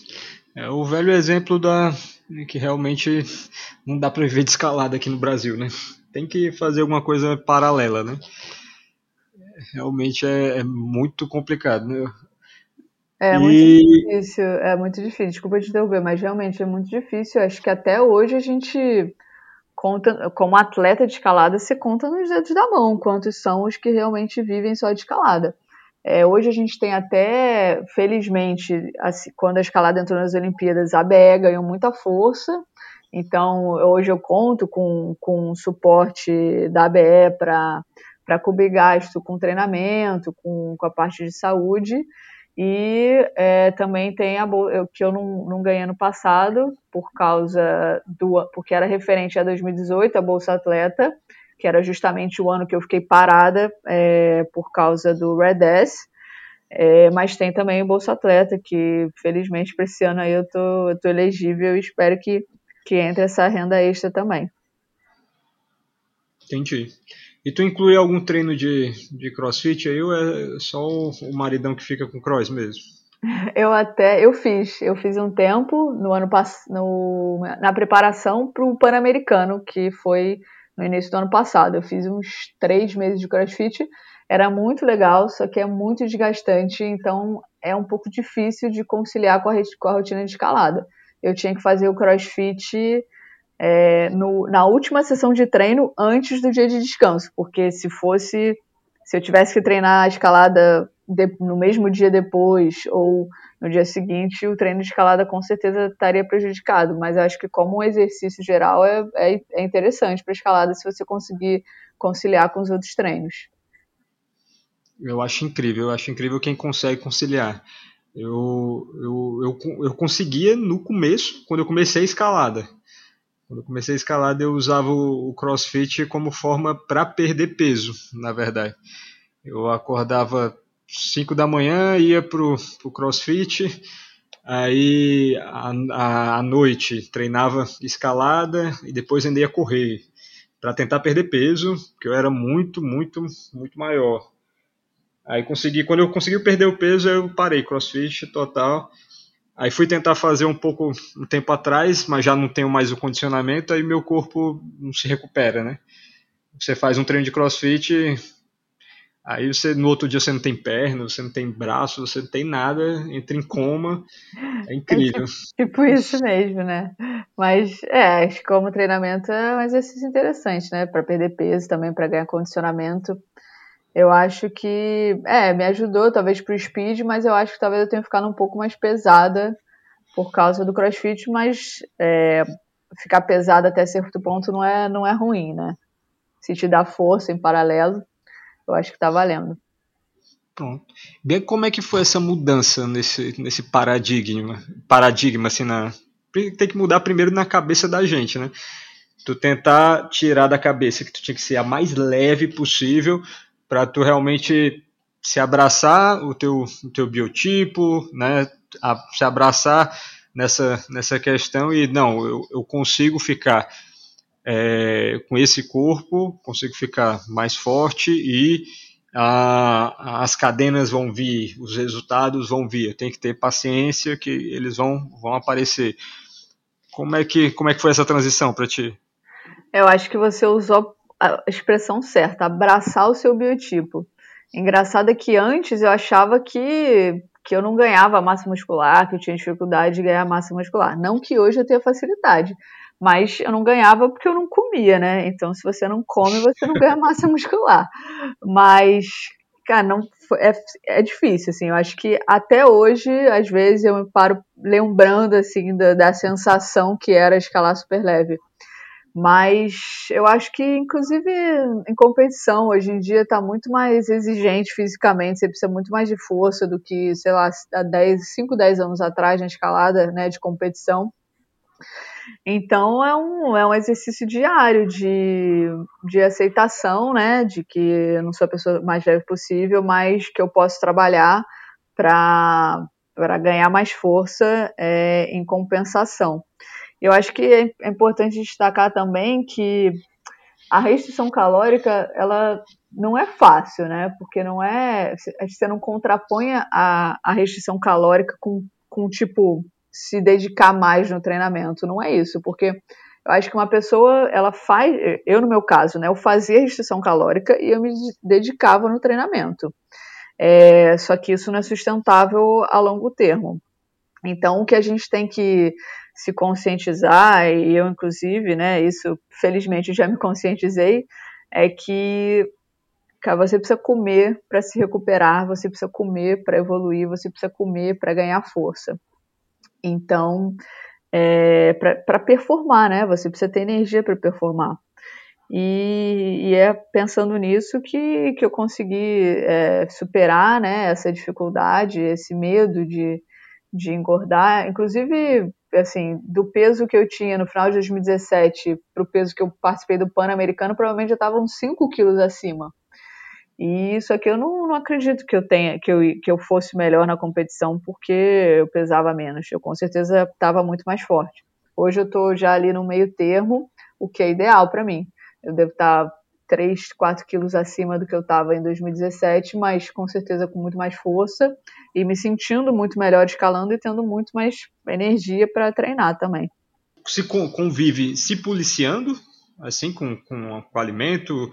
É o velho exemplo da que realmente não dá para viver de escalada aqui no Brasil, né? Tem que fazer alguma coisa paralela, né? Realmente é, é muito complicado, né? É e... muito difícil, é muito difícil. Desculpa te interromper, mas realmente é muito difícil. Acho que até hoje a gente conta, como atleta de escalada, você conta nos dedos da mão quantos são os que realmente vivem só de escalada. É, hoje a gente tem até, felizmente, assim, quando a escalada entrou nas Olimpíadas, a BE ganhou muita força. Então, hoje eu conto com, com suporte da BE para cobrir gasto com treinamento, com, com a parte de saúde. E é, também tem a que eu não, não ganhei ano passado, por causa do. porque era referente a 2018, a Bolsa Atleta, que era justamente o ano que eu fiquei parada é, por causa do Red S. É, mas tem também o Bolsa Atleta, que felizmente para esse ano aí eu tô, eu tô elegível e espero que, que entre essa renda extra também. Entendi. E tu inclui algum treino de, de crossfit aí ou é só o, o maridão que fica com cross mesmo? Eu até, eu fiz, eu fiz um tempo no ano no, na preparação para o Pan-Americano, que foi no início do ano passado. Eu fiz uns três meses de crossfit, era muito legal, só que é muito desgastante, então é um pouco difícil de conciliar com a, com a rotina de escalada. Eu tinha que fazer o crossfit é, no, na última sessão de treino antes do dia de descanso, porque se fosse, se eu tivesse que treinar a escalada de, no mesmo dia depois ou no dia seguinte, o treino de escalada com certeza estaria prejudicado, mas acho que como um exercício geral é, é, é interessante para escalada se você conseguir conciliar com os outros treinos. Eu acho incrível, eu acho incrível quem consegue conciliar. Eu, eu, eu, eu conseguia no começo, quando eu comecei a escalada. Quando eu comecei a escalada, eu usava o crossfit como forma para perder peso, na verdade. Eu acordava 5 da manhã, ia pro, pro crossfit, aí à noite treinava escalada e depois ainda ia correr para tentar perder peso, porque eu era muito, muito, muito maior. Aí consegui, quando eu consegui perder o peso, eu parei crossfit total Aí fui tentar fazer um pouco um tempo atrás, mas já não tenho mais o condicionamento, aí meu corpo não se recupera, né? Você faz um treino de crossfit, aí você no outro dia você não tem perna, você não tem braço, você não tem nada, entra em coma. É incrível. É tipo, tipo isso mesmo, né? Mas é, acho que como treinamento é um exercício interessante, né? Para perder peso também, para ganhar condicionamento. Eu acho que, é, me ajudou talvez pro speed, mas eu acho que talvez eu tenha ficado um pouco mais pesada por causa do crossfit, mas é, ficar pesada até certo ponto não é, não é ruim, né? Se te dá força em paralelo, eu acho que tá valendo. Pronto. Bem, como é que foi essa mudança nesse, nesse paradigma? Paradigma, assim, na. Tem que mudar primeiro na cabeça da gente, né? Tu tentar tirar da cabeça que tu tinha que ser a mais leve possível para tu realmente se abraçar o teu, o teu biotipo, né? A, se abraçar nessa, nessa questão e não, eu, eu consigo ficar é, com esse corpo, consigo ficar mais forte e a, as cadenas vão vir, os resultados vão vir. Eu tenho que ter paciência que eles vão, vão aparecer. Como é que como é que foi essa transição para ti? Eu acho que você usou a expressão certa, abraçar o seu biotipo. Engraçado é que antes eu achava que, que eu não ganhava massa muscular, que eu tinha dificuldade de ganhar massa muscular. Não que hoje eu tenha facilidade, mas eu não ganhava porque eu não comia, né? Então, se você não come, você não ganha massa muscular. Mas, cara, não é, é difícil, assim. Eu acho que até hoje, às vezes, eu me paro lembrando, assim, da, da sensação que era escalar super leve. Mas eu acho que, inclusive, em competição, hoje em dia está muito mais exigente fisicamente, você precisa muito mais de força do que, sei lá, há 10, 5, 10 anos atrás na escalada né, de competição. Então é um, é um exercício diário de, de aceitação, né? De que eu não sou a pessoa mais leve possível, mas que eu posso trabalhar para ganhar mais força é, em compensação. Eu acho que é, é importante destacar também que a restrição calórica, ela não é fácil, né? Porque não é. Você não contrapõe a, a restrição calórica com, com, tipo, se dedicar mais no treinamento. Não é isso, porque eu acho que uma pessoa, ela faz. Eu, no meu caso, né? Eu fazia restrição calórica e eu me dedicava no treinamento. É, só que isso não é sustentável a longo termo. Então, o que a gente tem que se conscientizar, e eu inclusive, né, isso felizmente já me conscientizei, é que cara, você precisa comer para se recuperar, você precisa comer para evoluir, você precisa comer para ganhar força. Então, é, para performar, né? Você precisa ter energia para performar. E, e, é pensando nisso que, que eu consegui é, superar né, essa dificuldade, esse medo de, de engordar. Inclusive, assim, do peso que eu tinha no final de 2017 para o peso que eu participei do Pan-Americano, provavelmente estava uns 5 quilos acima. E isso aqui eu não, não, acredito que eu tenha, que eu, que eu fosse melhor na competição porque eu pesava menos. Eu com certeza estava muito mais forte. Hoje eu estou já ali no meio termo, o que é ideal para mim. Eu devo estar tá 3, 4 quilos acima do que eu estava em 2017, mas com certeza com muito mais força e me sentindo muito melhor escalando e tendo muito mais energia para treinar também. Se convive se policiando, assim, com, com, com alimento,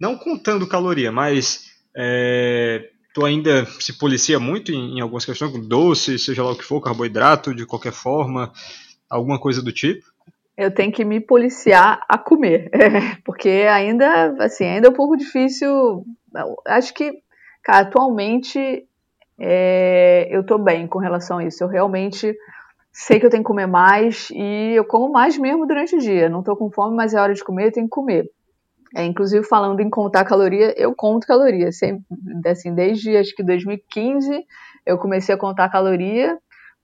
não contando caloria, mas é, tu ainda se policia muito em, em algumas questões, com doce, seja lá o que for, carboidrato, de qualquer forma, alguma coisa do tipo? Eu tenho que me policiar a comer, porque ainda, assim, ainda é um pouco difícil. Acho que, cara, atualmente é, eu tô bem com relação a isso. Eu realmente sei que eu tenho que comer mais e eu como mais mesmo durante o dia. Não tô com fome, mas é hora de comer, eu tenho que comer. É, inclusive, falando em contar caloria, eu conto caloria. Sempre, assim, desde acho que 2015 eu comecei a contar caloria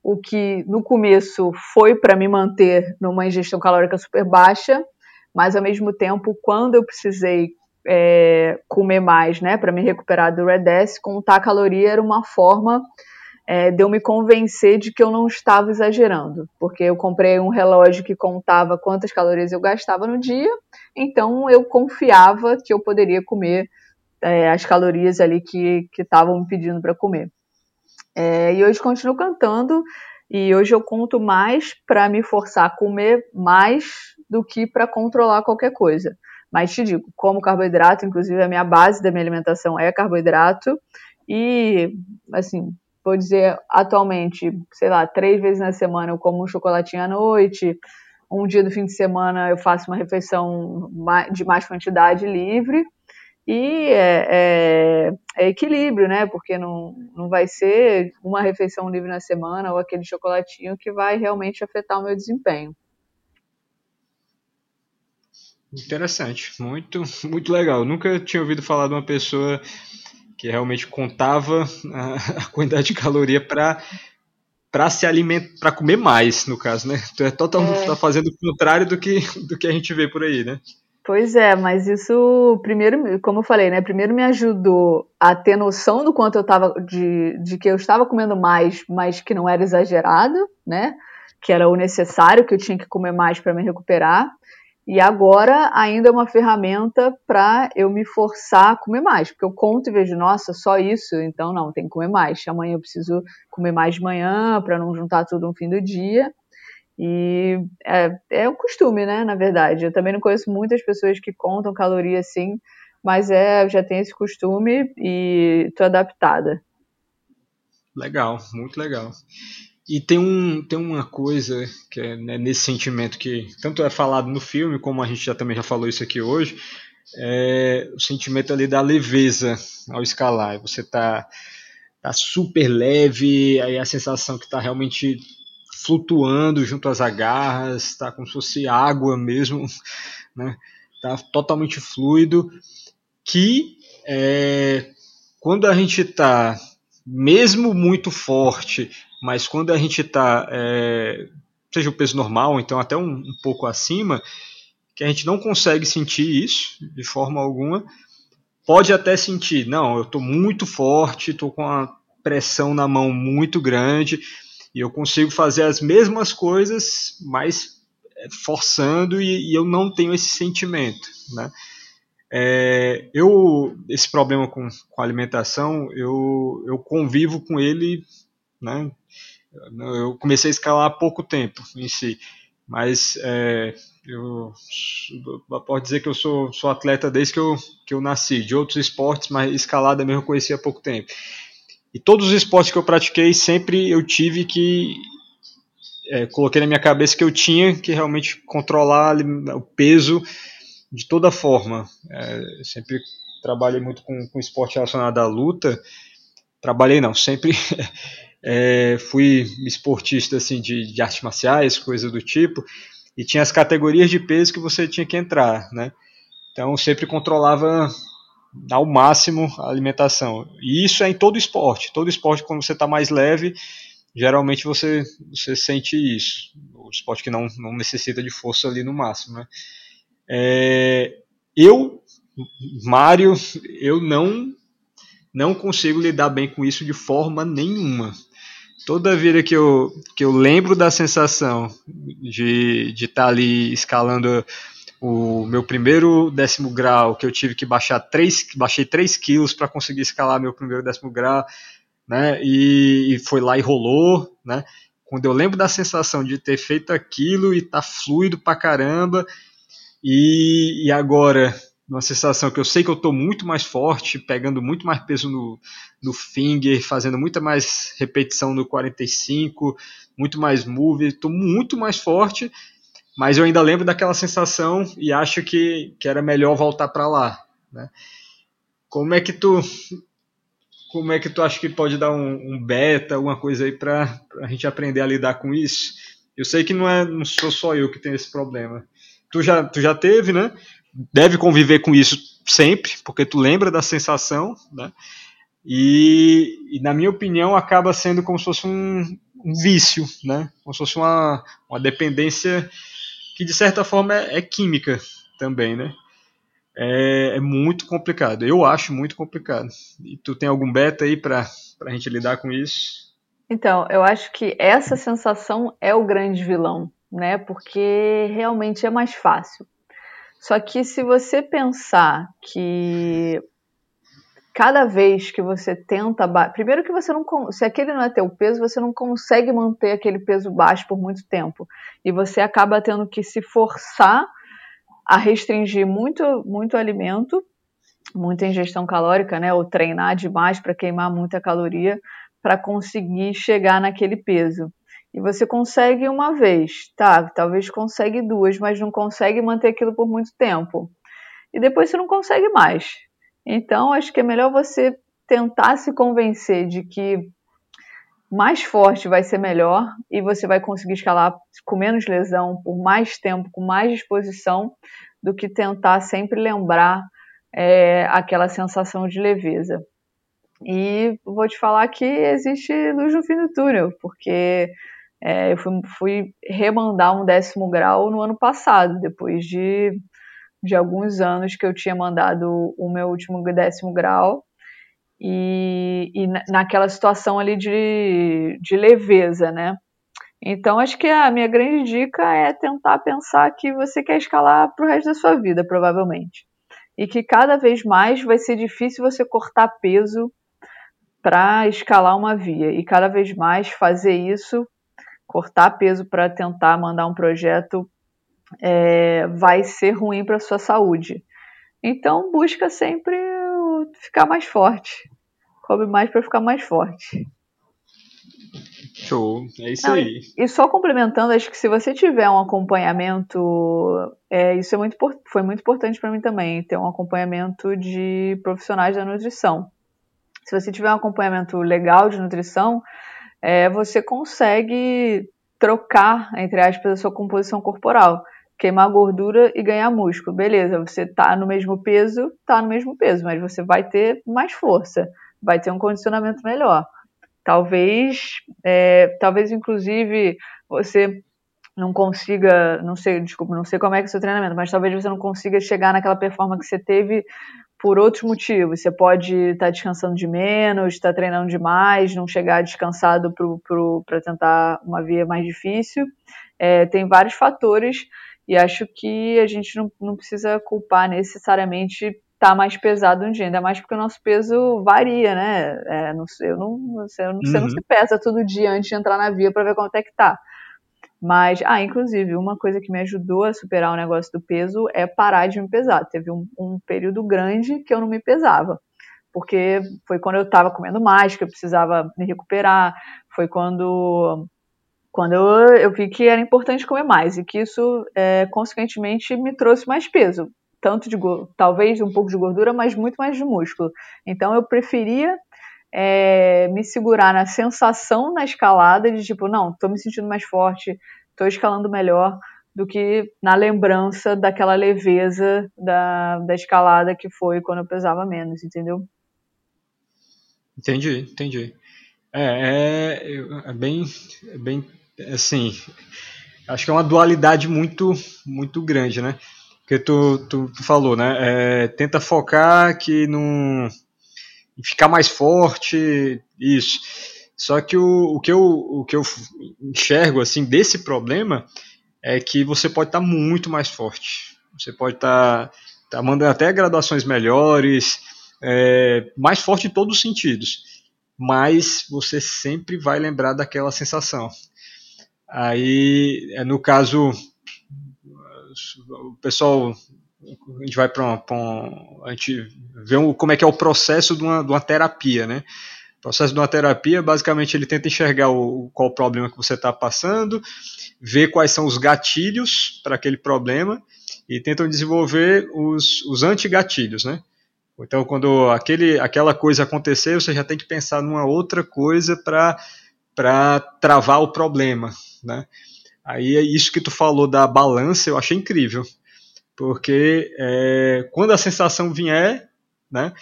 o que no começo foi para me manter numa ingestão calórica super baixa, mas ao mesmo tempo, quando eu precisei é, comer mais, né, para me recuperar do REDS, contar caloria era uma forma é, de eu me convencer de que eu não estava exagerando, porque eu comprei um relógio que contava quantas calorias eu gastava no dia, então eu confiava que eu poderia comer é, as calorias ali que estavam me pedindo para comer. É, e hoje continuo cantando. E hoje eu conto mais para me forçar a comer mais do que para controlar qualquer coisa. Mas te digo, como carboidrato, inclusive a minha base da minha alimentação é carboidrato. E, assim, vou dizer, atualmente, sei lá, três vezes na semana eu como um chocolatinho à noite. Um dia do fim de semana eu faço uma refeição de mais quantidade livre. E é, é, é, equilíbrio, né? Porque não, não vai ser uma refeição livre na semana ou aquele chocolatinho que vai realmente afetar o meu desempenho. Interessante, muito, muito legal. Nunca tinha ouvido falar de uma pessoa que realmente contava a, quantidade de caloria para para se alimentar, para comer mais, no caso, né? Tu é totalmente é. tá fazendo o contrário do que do que a gente vê por aí, né? Pois é, mas isso primeiro, como eu falei, né? Primeiro me ajudou a ter noção do quanto eu estava de, de que eu estava comendo mais, mas que não era exagerado, né? Que era o necessário, que eu tinha que comer mais para me recuperar. E agora ainda é uma ferramenta para eu me forçar a comer mais, porque eu conto e vejo, nossa, só isso, então não, tem que comer mais. Amanhã eu preciso comer mais de manhã para não juntar tudo no fim do dia. E é, é um costume, né? Na verdade. Eu também não conheço muitas pessoas que contam caloria assim, mas é, já tenho esse costume e tô adaptada. Legal, muito legal. E tem, um, tem uma coisa que é né, nesse sentimento que tanto é falado no filme, como a gente já também já falou isso aqui hoje, é o sentimento ali da leveza ao escalar. Você tá, tá super leve, aí a sensação que tá realmente flutuando junto às agarras, tá como se fosse água mesmo, né? Tá totalmente fluido, que é, quando a gente tá mesmo muito forte, mas quando a gente tá é, seja o peso normal, então até um, um pouco acima, que a gente não consegue sentir isso de forma alguma, pode até sentir, não, eu estou muito forte, estou com a pressão na mão muito grande, e eu consigo fazer as mesmas coisas, mas é, forçando e, e eu não tenho esse sentimento, né? É, eu esse problema com, com alimentação eu, eu convivo com ele né eu comecei a escalar há pouco tempo em si mas é, eu, posso dizer que eu sou, sou atleta desde que eu, que eu nasci de outros esportes mas escalada mesmo eu conheci há pouco tempo e todos os esportes que eu pratiquei, sempre eu tive que. É, coloquei na minha cabeça que eu tinha que realmente controlar o peso de toda forma. É, sempre trabalhei muito com, com esporte relacionado à luta. Trabalhei não, sempre é, fui esportista assim, de, de artes marciais, coisa do tipo, e tinha as categorias de peso que você tinha que entrar, né? Então sempre controlava ao máximo a alimentação. E isso é em todo esporte. Todo esporte, quando você está mais leve, geralmente você, você sente isso. O esporte que não, não necessita de força ali no máximo. Né? É, eu, Mário, eu não, não consigo lidar bem com isso de forma nenhuma. Toda vida que eu, que eu lembro da sensação de estar de tá ali escalando o meu primeiro décimo grau, que eu tive que baixar 3, baixei 3 quilos para conseguir escalar meu primeiro décimo grau, né? E, e, foi lá e rolou, né? Quando eu lembro da sensação de ter feito aquilo e tá fluido pra caramba, e, e agora uma sensação que eu sei que eu estou muito mais forte, pegando muito mais peso no, no finger, fazendo muita mais repetição no 45, muito mais move, estou muito mais forte mas eu ainda lembro daquela sensação e acho que, que era melhor voltar para lá. Né? Como é que tu como é que tu acha que pode dar um, um beta, alguma coisa aí para a gente aprender a lidar com isso? Eu sei que não é não sou só eu que tenho esse problema. Tu já tu já teve, né? Deve conviver com isso sempre, porque tu lembra da sensação, né? E, e na minha opinião acaba sendo como se fosse um, um vício, né? Como se fosse uma, uma dependência que de certa forma é, é química também, né? É, é, muito complicado. Eu acho muito complicado. E tu tem algum beta aí para a gente lidar com isso? Então, eu acho que essa sensação é o grande vilão, né? Porque realmente é mais fácil. Só que se você pensar que cada vez que você tenta. Primeiro que você não. Se aquele não é teu peso, você não consegue manter aquele peso baixo por muito tempo. E você acaba tendo que se forçar a restringir muito, muito alimento, muita ingestão calórica, né? Ou treinar demais para queimar muita caloria para conseguir chegar naquele peso. E você consegue uma vez, tá? Talvez consegue duas, mas não consegue manter aquilo por muito tempo. E depois você não consegue mais. Então, acho que é melhor você tentar se convencer de que mais forte vai ser melhor e você vai conseguir escalar com menos lesão, por mais tempo, com mais disposição, do que tentar sempre lembrar é, aquela sensação de leveza. E vou te falar que existe luz no fim do túnel, porque é, eu fui, fui remandar um décimo grau no ano passado, depois de de alguns anos que eu tinha mandado o meu último décimo grau e, e naquela situação ali de, de leveza, né? Então, acho que a minha grande dica é tentar pensar que você quer escalar para o resto da sua vida, provavelmente. E que cada vez mais vai ser difícil você cortar peso para escalar uma via. E cada vez mais fazer isso, cortar peso para tentar mandar um projeto é, vai ser ruim para sua saúde. Então busca sempre ficar mais forte. Come mais para ficar mais forte. Show, é isso Não, aí. E só complementando, acho que se você tiver um acompanhamento, é, isso é muito, foi muito importante para mim também, ter um acompanhamento de profissionais da nutrição. Se você tiver um acompanhamento legal de nutrição, é, você consegue trocar, entre aspas, a sua composição corporal queimar gordura e ganhar músculo. Beleza, você tá no mesmo peso, tá no mesmo peso, mas você vai ter mais força, vai ter um condicionamento melhor. Talvez, é, talvez inclusive você não consiga, não sei, desculpa, não sei como é que é o seu treinamento, mas talvez você não consiga chegar naquela performance que você teve por outros motivos. Você pode estar tá descansando de menos, estar tá treinando demais, não chegar descansado para tentar uma via mais difícil. É, tem vários fatores e acho que a gente não, não precisa culpar necessariamente estar tá mais pesado um dia, ainda mais porque o nosso peso varia, né? É, não, eu não, você, não, uhum. você não se pesa todo dia antes de entrar na via para ver quanto é que tá. Mas, ah, inclusive, uma coisa que me ajudou a superar o negócio do peso é parar de me pesar. Teve um, um período grande que eu não me pesava porque foi quando eu estava comendo mais, que eu precisava me recuperar, foi quando quando eu, eu vi que era importante comer mais e que isso, é, consequentemente, me trouxe mais peso. Tanto de, talvez um pouco de gordura, mas muito mais de músculo. Então eu preferia é, me segurar na sensação na escalada de tipo, não, tô me sentindo mais forte, tô escalando melhor, do que na lembrança daquela leveza da, da escalada que foi quando eu pesava menos, entendeu? Entendi, entendi. É, é, é bem, é bem assim, acho que é uma dualidade muito, muito grande, né? Que tu, tu, tu falou, né? É, tenta focar que não ficar mais forte, isso. Só que o, o, que eu, o que eu enxergo assim desse problema é que você pode estar tá muito mais forte. Você pode estar tá, tá mandando até graduações melhores, é, mais forte em todos os sentidos. Mas você sempre vai lembrar daquela sensação. Aí, é, no caso, o pessoal, a gente vai para um, a gente vê como é que é o processo de uma, de uma terapia, né? O processo de uma terapia, basicamente, ele tenta enxergar o, qual o problema que você está passando, ver quais são os gatilhos para aquele problema e tentam desenvolver os, os antigatilhos, né? Então, quando aquele, aquela coisa acontecer, você já tem que pensar numa outra coisa para travar o problema, né? Aí é isso que tu falou da balança, eu achei incrível, porque é, quando a sensação vier, né,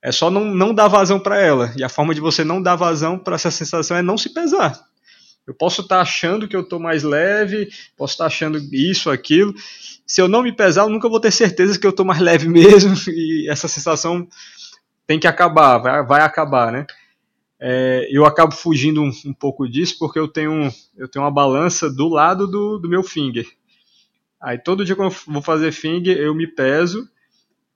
é só não, não dar vazão para ela. E a forma de você não dar vazão para essa sensação é não se pesar. Eu posso estar tá achando que eu estou mais leve, posso estar tá achando isso, aquilo. Se eu não me pesar, eu nunca vou ter certeza que eu estou mais leve mesmo. E essa sensação tem que acabar, vai, vai acabar, né? É, eu acabo fugindo um, um, pouco disso porque eu tenho, eu tenho uma balança do lado do, do meu finger. Aí todo dia que eu vou fazer finger eu me peso,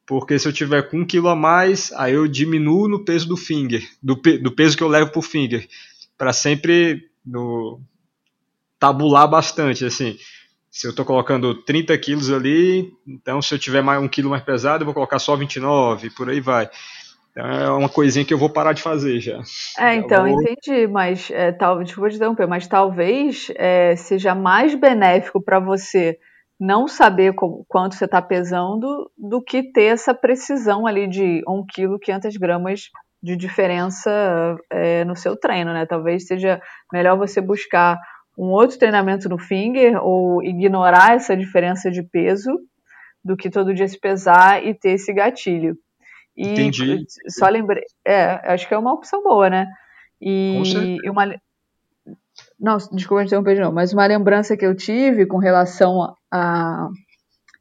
porque se eu tiver com um quilo a mais, aí eu diminuo no peso do finger, do, do peso que eu levo pro finger, para sempre no, tabular bastante, assim. Se eu estou colocando 30 quilos ali, então se eu tiver mais um quilo mais pesado, eu vou colocar só 29, por aí vai. Então é uma coisinha que eu vou parar de fazer já. É, então, vou... entendi, mas é, tal, desculpa te interromper, mas talvez é, seja mais benéfico para você não saber como, quanto você está pesando do que ter essa precisão ali de 1 kg, 500 gramas de diferença é, no seu treino, né? Talvez seja melhor você buscar um outro treinamento no finger ou ignorar essa diferença de peso do que todo dia se pesar e ter esse gatilho. E Entendi. Só lembrei, é, acho que é uma opção boa, né? E, e uma não, desculpa interromper de novo, mas uma lembrança que eu tive com relação a,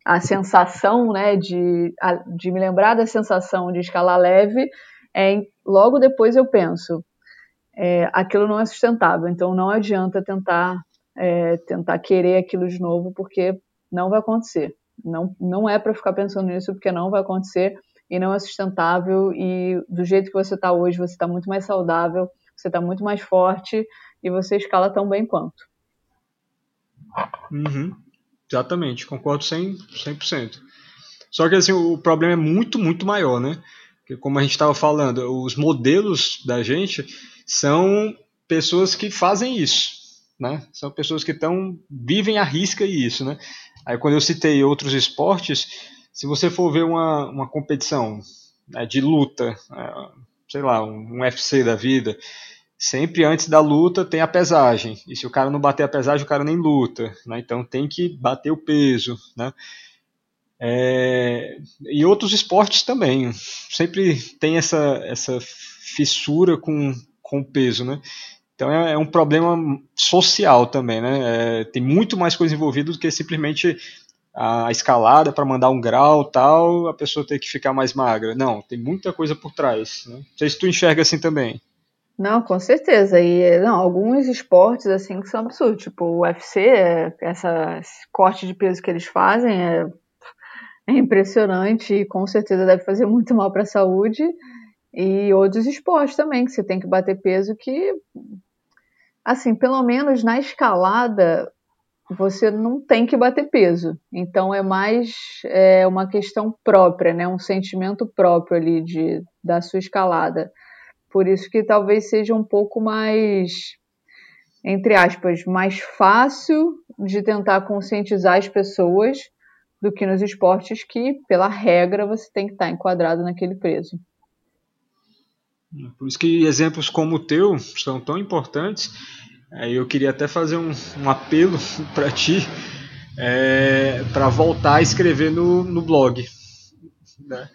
a sensação, né, de, a, de me lembrar da sensação de escalar leve, é logo depois eu penso, é, aquilo não é sustentável, então não adianta tentar é, tentar querer aquilo de novo, porque não vai acontecer. Não, não é para ficar pensando nisso, porque não vai acontecer e não é sustentável. E do jeito que você está hoje, você está muito mais saudável, você está muito mais forte e você escala tão bem quanto. Uhum. Exatamente, concordo 100%, 100%. Só que assim, o problema é muito, muito maior, né? Porque como a gente estava falando, os modelos da gente são pessoas que fazem isso, né? São pessoas que estão vivem a risca isso, né? Aí quando eu citei outros esportes, se você for ver uma, uma competição né, de luta, é, sei lá, um UFC da vida, sempre antes da luta tem a pesagem. E se o cara não bater a pesagem, o cara nem luta. Né? Então tem que bater o peso. Né? É, e outros esportes também. Sempre tem essa, essa fissura com, com o peso. Né? Então é, é um problema social também. Né? É, tem muito mais coisa envolvida do que simplesmente a escalada para mandar um grau tal, a pessoa ter que ficar mais magra. Não, tem muita coisa por trás. Né? Não sei se tu enxerga assim também. Não, com certeza. E não, alguns esportes assim que são absurdos, tipo o UFC, é, essa, esse corte de peso que eles fazem é, é impressionante e com certeza deve fazer muito mal para a saúde. E outros esportes também que você tem que bater peso que, assim, pelo menos na escalada você não tem que bater peso. Então é mais é, uma questão própria, né? Um sentimento próprio ali de da sua escalada. Por isso que talvez seja um pouco mais, entre aspas, mais fácil de tentar conscientizar as pessoas do que nos esportes que, pela regra, você tem que estar enquadrado naquele peso. Por isso que exemplos como o teu são tão importantes. Eu queria até fazer um, um apelo para ti é, para voltar a escrever no, no blog. Né?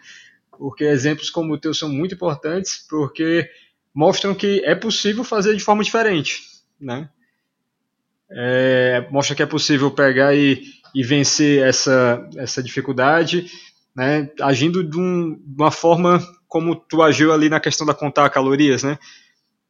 porque exemplos como o teu são muito importantes, porque mostram que é possível fazer de forma diferente, né? É, mostra que é possível pegar e, e vencer essa, essa dificuldade, né? Agindo de, um, de uma forma como tu agiu ali na questão da contar calorias, né?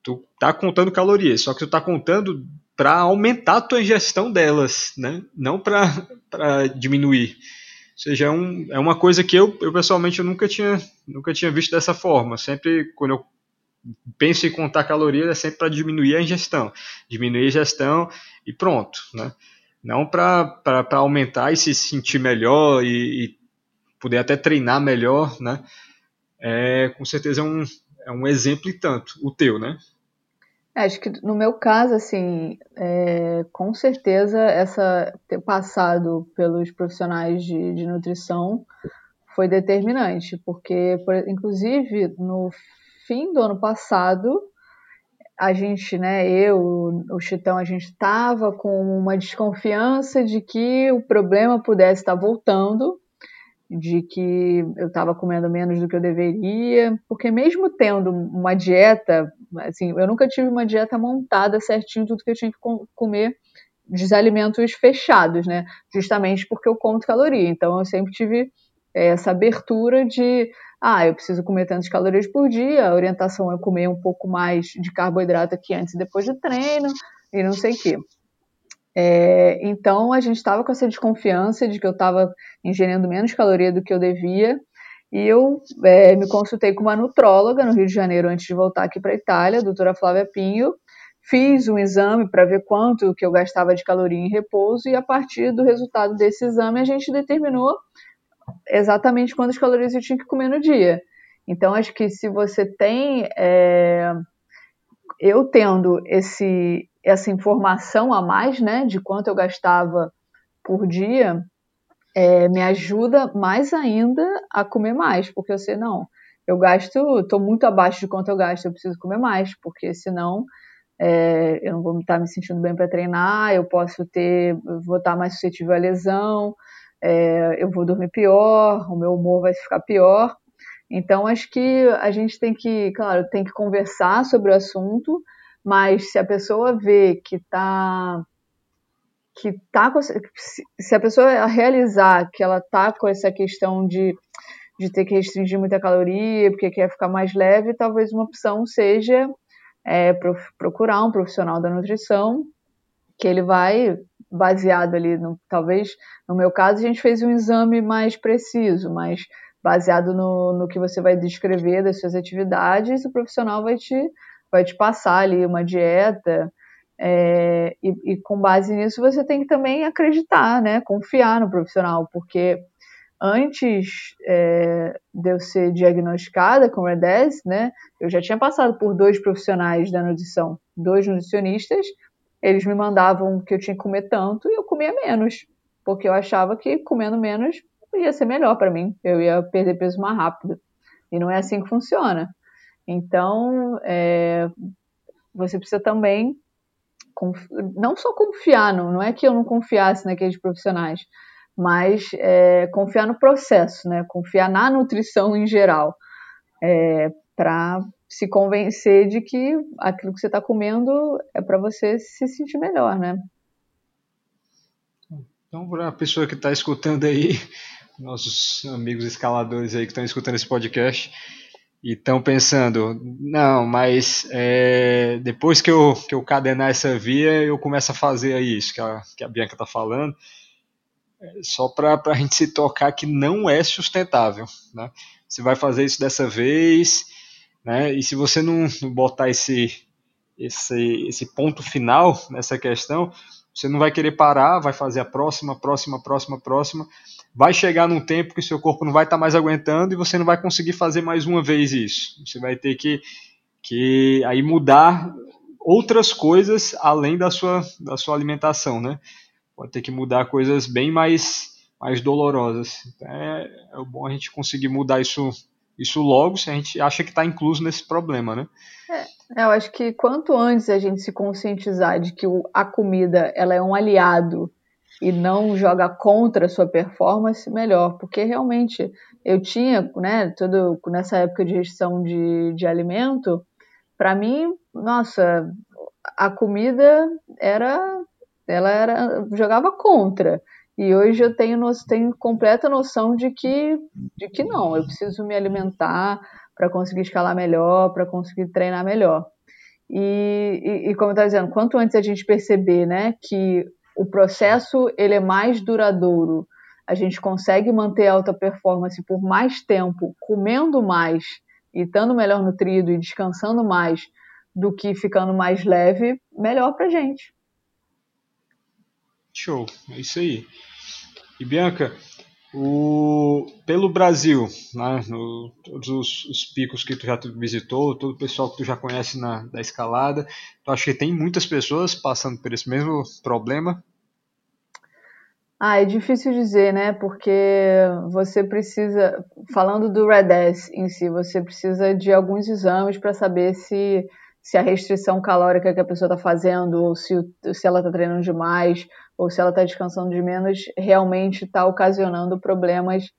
Tu tá contando calorias, só que tu tá contando para aumentar a tua ingestão delas, né? Não para diminuir. Ou seja, é, um, é uma coisa que eu, eu pessoalmente eu nunca tinha, nunca tinha visto dessa forma. Sempre quando eu penso em contar calorias é sempre para diminuir a ingestão, diminuir a ingestão e pronto, né? Não para aumentar e se sentir melhor e, e, poder até treinar melhor, né? É, com certeza é um, é um exemplo e tanto, o teu, né? É, acho que no meu caso, assim, é, com certeza essa ter passado pelos profissionais de, de nutrição foi determinante, porque, por, inclusive, no fim do ano passado, a gente, né, eu, o Chitão, a gente estava com uma desconfiança de que o problema pudesse estar voltando, de que eu estava comendo menos do que eu deveria, porque mesmo tendo uma dieta, assim, eu nunca tive uma dieta montada certinho tudo que eu tinha que comer dos alimentos fechados, né? Justamente porque eu conto caloria. Então eu sempre tive é, essa abertura de, ah, eu preciso comer tantas calorias por dia, a orientação é comer um pouco mais de carboidrato aqui antes e depois do treino, e não sei o quê. É, então a gente estava com essa desconfiança de que eu estava ingerindo menos caloria do que eu devia. E eu é, me consultei com uma nutróloga no Rio de Janeiro antes de voltar aqui para a Itália, a doutora Flávia Pinho. Fiz um exame para ver quanto que eu gastava de caloria em repouso e a partir do resultado desse exame a gente determinou exatamente quantas calorias eu tinha que comer no dia. Então acho que se você tem é, eu tendo esse essa informação a mais, né, de quanto eu gastava por dia, é, me ajuda mais ainda a comer mais, porque eu sei, não, eu gasto, estou muito abaixo de quanto eu gasto, eu preciso comer mais, porque senão é, eu não vou estar me sentindo bem para treinar, eu posso ter, vou estar mais suscetível à lesão, é, eu vou dormir pior, o meu humor vai ficar pior. Então, acho que a gente tem que, claro, tem que conversar sobre o assunto, mas se a pessoa vê que está que tá se a pessoa realizar que ela tá com essa questão de, de ter que restringir muita caloria porque quer ficar mais leve, talvez uma opção seja é, procurar um profissional da nutrição que ele vai baseado ali no, talvez no meu caso a gente fez um exame mais preciso, mas baseado no, no que você vai descrever das suas atividades, o profissional vai te vai te passar ali uma dieta é, e, e, com base nisso você tem que também acreditar, né? Confiar no profissional, porque antes é, de eu ser diagnosticada com REDES, né? Eu já tinha passado por dois profissionais da nutrição, dois nutricionistas. Eles me mandavam que eu tinha que comer tanto e eu comia menos, porque eu achava que comendo menos ia ser melhor para mim, eu ia perder peso mais rápido. E não é assim que funciona. Então, é, você precisa também não só confiar, não, não é que eu não confiasse naqueles profissionais, mas é, confiar no processo, né? Confiar na nutrição em geral, é, para se convencer de que aquilo que você está comendo é para você se sentir melhor, né? Então, para a pessoa que está escutando aí, nossos amigos escaladores aí que estão escutando esse podcast, e estão pensando, não, mas é, depois que eu, que eu cadenar essa via, eu começo a fazer isso que a, que a Bianca está falando, é, só para a gente se tocar que não é sustentável. Né? Você vai fazer isso dessa vez, né? e se você não, não botar esse, esse, esse ponto final nessa questão, você não vai querer parar, vai fazer a próxima, próxima, próxima, próxima. Vai chegar num tempo que seu corpo não vai estar tá mais aguentando e você não vai conseguir fazer mais uma vez isso. Você vai ter que, que aí mudar outras coisas além da sua, da sua alimentação, né? Pode ter que mudar coisas bem mais, mais dolorosas. Então é, é bom a gente conseguir mudar isso, isso logo, se a gente acha que está incluso nesse problema, né? É. É, eu acho que quanto antes a gente se conscientizar de que a comida ela é um aliado e não joga contra a sua performance, melhor. Porque realmente eu tinha, né, tudo nessa época de restrição de, de alimento, para mim, nossa, a comida era, ela era, jogava contra. E hoje eu tenho, tenho completa noção de que, de que não, eu preciso me alimentar para conseguir escalar melhor, para conseguir treinar melhor. E, e, e como eu estava dizendo, quanto antes a gente perceber né, que o processo ele é mais duradouro, a gente consegue manter alta performance por mais tempo, comendo mais e estando melhor nutrido e descansando mais do que ficando mais leve, melhor para gente. Show, é isso aí. E Bianca, o, pelo Brasil, né, no, todos os, os, picos que tu já visitou, todo o pessoal que tu já conhece na, da escalada, tu acha que tem muitas pessoas passando por esse mesmo problema? Ah, é difícil dizer, né? Porque você precisa, falando do REDES em si, você precisa de alguns exames para saber se, se a restrição calórica que a pessoa está fazendo, ou se, se ela está treinando demais, ou se ela está descansando de menos, realmente está ocasionando problemas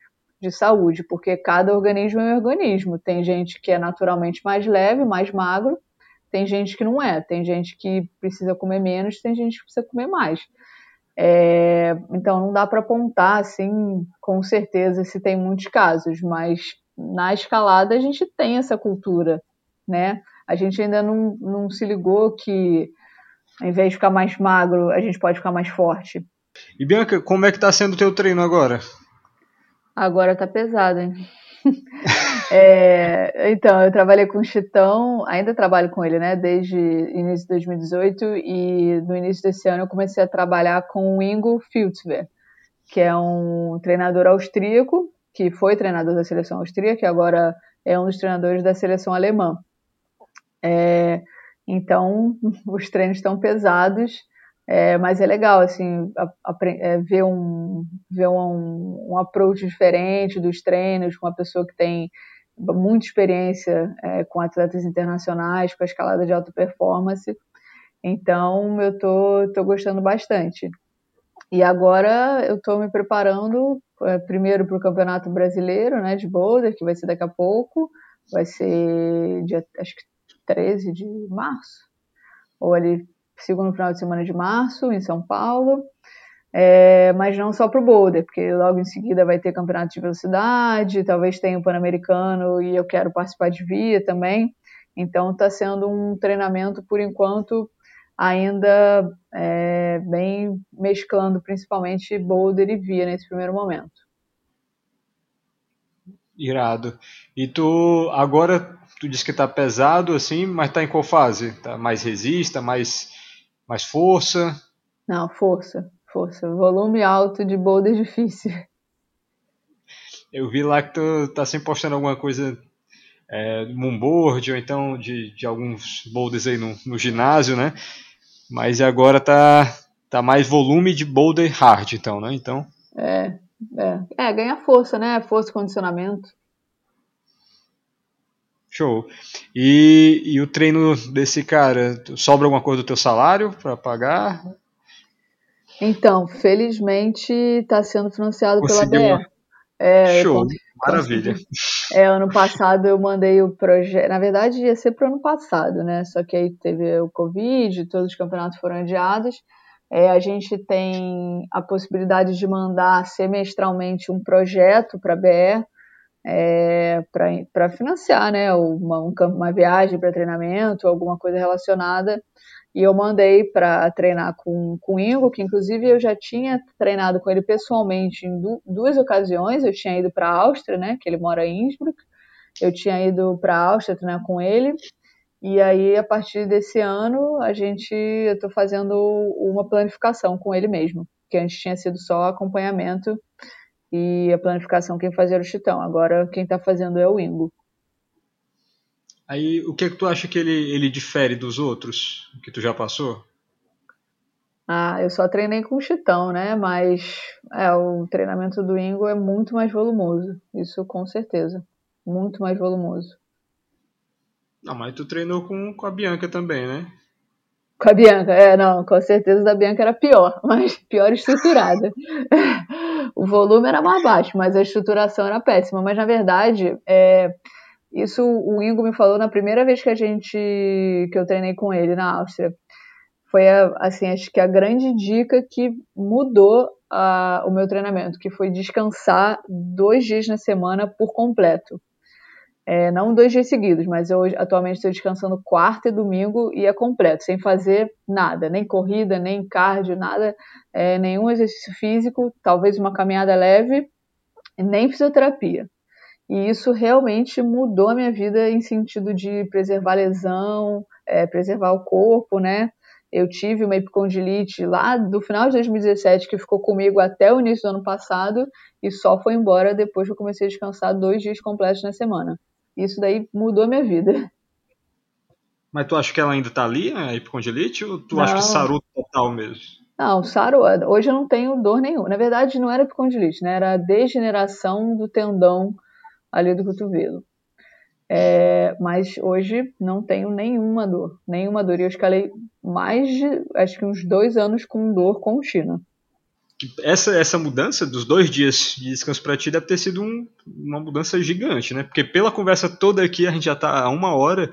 de saúde, porque cada organismo é um organismo. Tem gente que é naturalmente mais leve, mais magro, tem gente que não é, tem gente que precisa comer menos, tem gente que precisa comer mais. É, então não dá para apontar assim com certeza se tem muitos casos, mas na escalada a gente tem essa cultura, né? A gente ainda não, não se ligou que ao invés de ficar mais magro, a gente pode ficar mais forte. E Bianca, como é que tá sendo o teu treino agora? Agora tá pesado, hein? é, então, eu trabalhei com o Chitão, ainda trabalho com ele, né, desde início de 2018 e no início desse ano eu comecei a trabalhar com o Ingo Filtzwer, que é um treinador austríaco, que foi treinador da seleção austríaca e agora é um dos treinadores da seleção alemã. É, então, os treinos estão pesados, é, mas é legal, assim, a, a, é, ver, um, ver um, um approach diferente dos treinos, com uma pessoa que tem muita experiência é, com atletas internacionais, com a escalada de alta performance. Então, eu tô, tô gostando bastante. E agora eu estou me preparando é, primeiro para o Campeonato Brasileiro né, de Boulder, que vai ser daqui a pouco, vai ser dia, acho que 13 de março, ou ali segundo final de semana de março, em São Paulo. É, mas não só para o boulder, porque logo em seguida vai ter campeonato de velocidade, talvez tenha o Pan-Americano e eu quero participar de via também. Então está sendo um treinamento, por enquanto, ainda é, bem mesclando principalmente boulder e via nesse primeiro momento. Irado. E tu agora tu disse que está pesado assim, mas está em qual fase? Tá mais resista, mais mais força? Não, força, força. Volume alto de boulder difícil. Eu vi lá que tu tá sempre postando alguma coisa é, moonboard ou então de, de alguns boulders aí no, no ginásio, né? Mas agora tá, tá mais volume de boulder hard, então, né? Então. É, é, é ganha força, né? Força e condicionamento. Show. E, e o treino desse cara, sobra alguma coisa do teu salário para pagar? Então, felizmente está sendo financiado Conseguiu pela BR. É, Show, maravilha. É, ano passado eu mandei o projeto. Na verdade, ia ser para o ano passado, né? Só que aí teve o Covid, todos os campeonatos foram adiados. É, a gente tem a possibilidade de mandar semestralmente um projeto para a BR é, para financiar né, uma, uma viagem para treinamento, alguma coisa relacionada. E eu mandei para treinar com, com o Ingo, que inclusive eu já tinha treinado com ele pessoalmente em du duas ocasiões. Eu tinha ido para a Áustria, né, que ele mora em Innsbruck. Eu tinha ido para a Áustria treinar com ele. E aí, a partir desse ano, a gente, eu estou fazendo uma planificação com ele mesmo, que antes tinha sido só acompanhamento e a planificação quem fazia era o Chitão. Agora quem está fazendo é o Ingo. Aí o que é que tu acha que ele, ele difere dos outros que tu já passou? Ah, eu só treinei com o Chitão, né? Mas é, o treinamento do Ingo é muito mais volumoso. Isso com certeza. Muito mais volumoso. Não, mas tu treinou com, com a Bianca também, né? Com a Bianca, é, não, com certeza da Bianca era pior, mas pior estruturada. o volume era mais baixo, mas a estruturação era péssima. Mas na verdade, é, isso o Ingo me falou na primeira vez que a gente que eu treinei com ele na Áustria. Foi assim, acho que a grande dica que mudou a, o meu treinamento, que foi descansar dois dias na semana por completo. É, não dois dias seguidos, mas eu atualmente estou descansando quarta e domingo e é completo, sem fazer nada, nem corrida, nem cardio, nada, é, nenhum exercício físico, talvez uma caminhada leve, nem fisioterapia. E isso realmente mudou a minha vida em sentido de preservar a lesão, é, preservar o corpo, né? Eu tive uma epicondilite lá do final de 2017 que ficou comigo até o início do ano passado e só foi embora depois que eu comecei a descansar dois dias completos na semana. Isso daí mudou a minha vida. Mas tu acha que ela ainda tá ali, a epicondilite, ou tu não. acha que sarou total mesmo? Não, sarou. Hoje eu não tenho dor nenhuma. Na verdade, não era epicondilite, né? Era a degeneração do tendão ali do cotovelo. É, mas hoje não tenho nenhuma dor, nenhuma dor. E eu escalei mais de, acho que uns dois anos com dor contínua essa, essa mudança dos dois dias de descanso para ti deve ter sido um, uma mudança gigante, né? Porque pela conversa toda aqui, a gente já está há uma hora,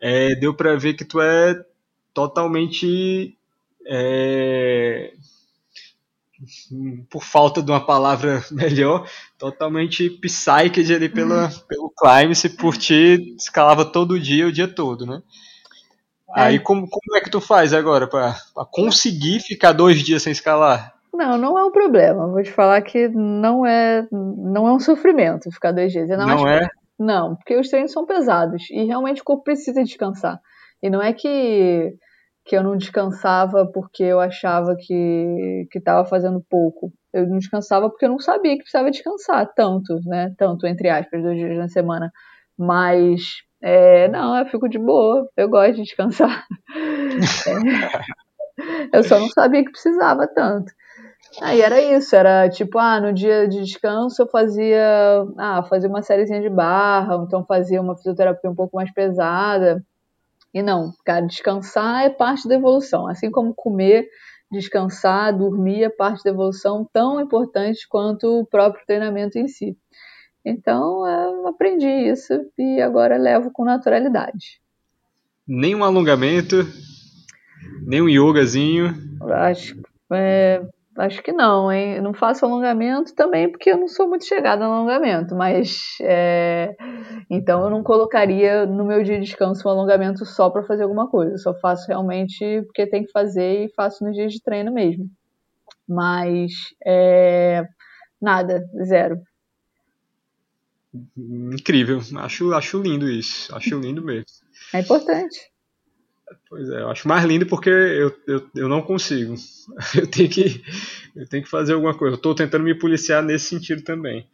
é, deu para ver que tu é totalmente. É, por falta de uma palavra melhor, totalmente psyched ali pela, pelo Climax, por ti escalava todo dia, o dia todo, né? É. Aí como, como é que tu faz agora para conseguir ficar dois dias sem escalar? Não, não é um problema. Vou te falar que não é, não é um sofrimento ficar dois dias. não, é? Não, porque os treinos são pesados e realmente o corpo precisa descansar. E não é que, que eu não descansava porque eu achava que estava fazendo pouco. Eu não descansava porque eu não sabia que precisava descansar tanto, né? Tanto, entre aspas, dois dias na semana. Mas, é, não, eu fico de boa. Eu gosto de descansar. é, eu só não sabia que precisava tanto. Aí era isso, era tipo, ah, no dia de descanso eu fazia, ah, fazia uma sériezinha de barra, então fazia uma fisioterapia um pouco mais pesada. E não, cara, descansar é parte da evolução. Assim como comer, descansar, dormir é parte da evolução tão importante quanto o próprio treinamento em si. Então, eu aprendi isso e agora levo com naturalidade. Nem um alongamento, nem um yogazinho. Acho, é, Acho que não, hein? não faço alongamento também porque eu não sou muito chegada no alongamento, mas é... então eu não colocaria no meu dia de descanso um alongamento só para fazer alguma coisa. Eu só faço realmente porque tem que fazer e faço nos dias de treino mesmo. Mas é... nada, zero. Incrível, acho, acho lindo isso, acho lindo mesmo. É importante. Pois é, eu acho mais lindo porque eu, eu, eu não consigo. Eu tenho que, eu tenho que fazer alguma coisa. Eu estou tentando me policiar nesse sentido também.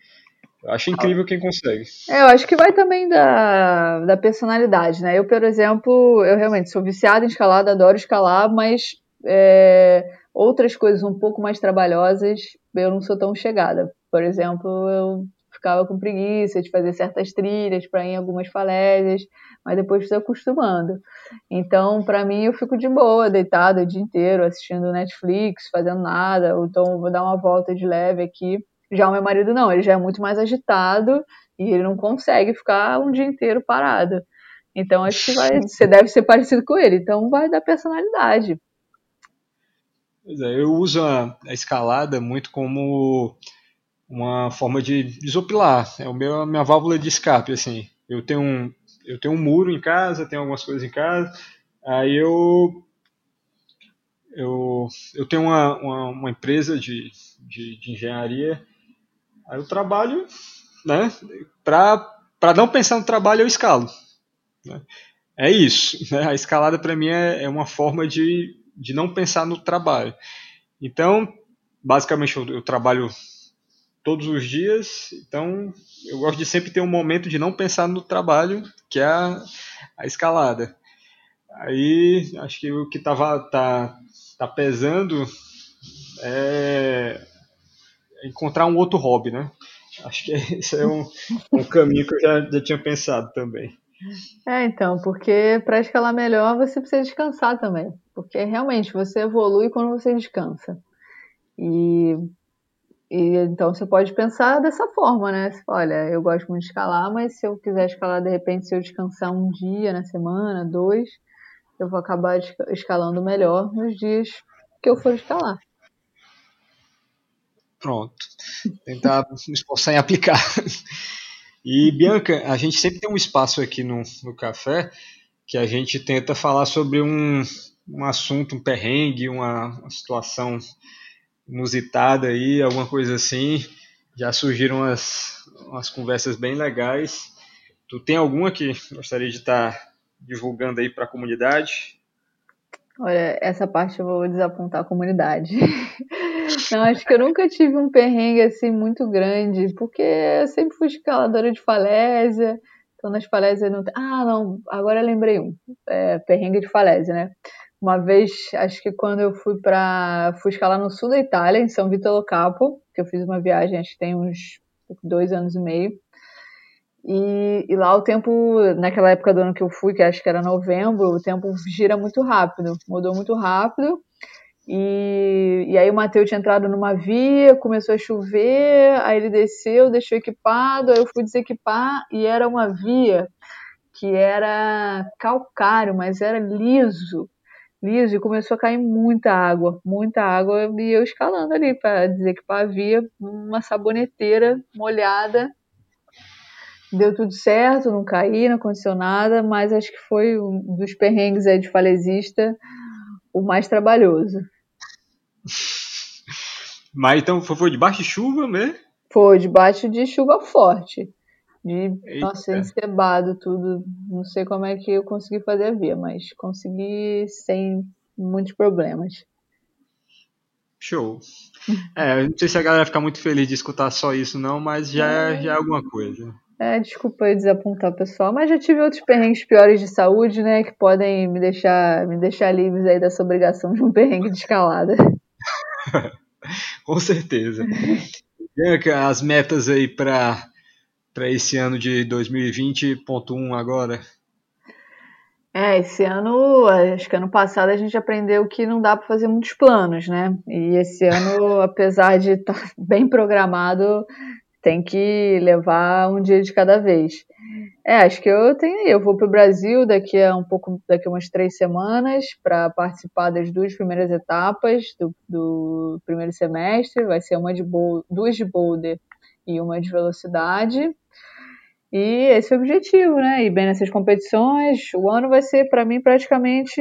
Eu acho incrível quem consegue. É, eu acho que vai também da, da personalidade, né? Eu, por exemplo, eu realmente sou viciada em escalada, adoro escalar, mas é, outras coisas um pouco mais trabalhosas eu não sou tão chegada. Por exemplo, eu ficava com preguiça de fazer certas trilhas para ir em algumas falésias, mas depois fui acostumando. Então, para mim, eu fico de boa, deitada o dia inteiro, assistindo Netflix, fazendo nada, ou então vou dar uma volta de leve aqui. Já o meu marido não, ele já é muito mais agitado e ele não consegue ficar um dia inteiro parado. Então, acho que vai, você deve ser parecido com ele. Então, vai dar personalidade. Pois é, eu uso a, a escalada muito como uma forma de desopilar. É o meu, a minha válvula de escape, assim. Eu tenho um, eu tenho um muro em casa, tenho algumas coisas em casa. Aí eu eu, eu tenho uma, uma, uma empresa de, de, de, engenharia. Aí eu trabalho, né? Para não pensar no trabalho, eu escalo. Né? É isso. Né? A escalada para mim é, é uma forma de, de não pensar no trabalho. Então, basicamente, eu, eu trabalho todos os dias. Então, eu gosto de sempre ter um momento de não pensar no trabalho, que é a, a escalada. Aí, acho que o que tava, tá, tá pesando é encontrar um outro hobby, né? Acho que esse é um, um caminho que eu já, já tinha pensado também. É, então, porque para escalar melhor você precisa descansar também. Porque realmente você evolui quando você descansa. E e então você pode pensar dessa forma, né? Você fala, olha, eu gosto muito de escalar, mas se eu quiser escalar de repente, se eu descansar um dia na semana, dois, eu vou acabar escalando melhor nos dias que eu for escalar. Pronto. Tentar me esforçar em aplicar. E, Bianca, a gente sempre tem um espaço aqui no, no café que a gente tenta falar sobre um, um assunto, um perrengue, uma, uma situação inusitada aí, alguma coisa assim. Já surgiram umas, umas conversas bem legais. Tu tem alguma que gostaria de estar tá divulgando aí para a comunidade? Olha, essa parte eu vou desapontar a comunidade. Não, acho que eu nunca tive um perrengue assim muito grande, porque eu sempre fui escaladora de falésia. Então nas falésias não tem. Ah, não, agora eu lembrei um. É, perrengue de falésia, né? Uma vez, acho que quando eu fui para fui escalar no sul da Itália, em São Vitolo Capo, que eu fiz uma viagem, acho que tem uns dois anos e meio. E, e, lá o tempo, naquela época do ano que eu fui, que acho que era novembro, o tempo gira muito rápido, mudou muito rápido. E, e aí o Matheus tinha entrado numa via, começou a chover, aí ele desceu, deixou equipado, aí eu fui desequipar e era uma via que era calcário, mas era liso liso e começou a cair muita água, muita água, e eu escalando ali para dizer que havia uma saboneteira molhada. Deu tudo certo, não caí, não aconteceu nada, mas acho que foi um dos perrengues aí de falesista o mais trabalhoso. Mas então foi debaixo de chuva mesmo? Foi debaixo de chuva forte. De, Eita. nossa, encebado tudo. Não sei como é que eu consegui fazer a via, mas consegui sem muitos problemas. Show. É, não sei se a galera ficar muito feliz de escutar só isso, não, mas já é, já é alguma coisa. É, desculpa aí desapontar o pessoal, mas já tive outros perrengues piores de saúde, né, que podem me deixar, me deixar livres aí dessa obrigação de um perrengue de escalada. Com certeza. As metas aí para para esse ano de 2020.1 agora? É, esse ano, acho que ano passado a gente aprendeu que não dá para fazer muitos planos, né? E esse ano, apesar de estar tá bem programado, tem que levar um dia de cada vez. É, acho que eu tenho eu vou para o Brasil daqui a um pouco, daqui a umas três semanas para participar das duas primeiras etapas do, do primeiro semestre. Vai ser uma de duas de boulder e uma de velocidade. E esse é o objetivo, né? E bem nessas competições, o ano vai ser para mim praticamente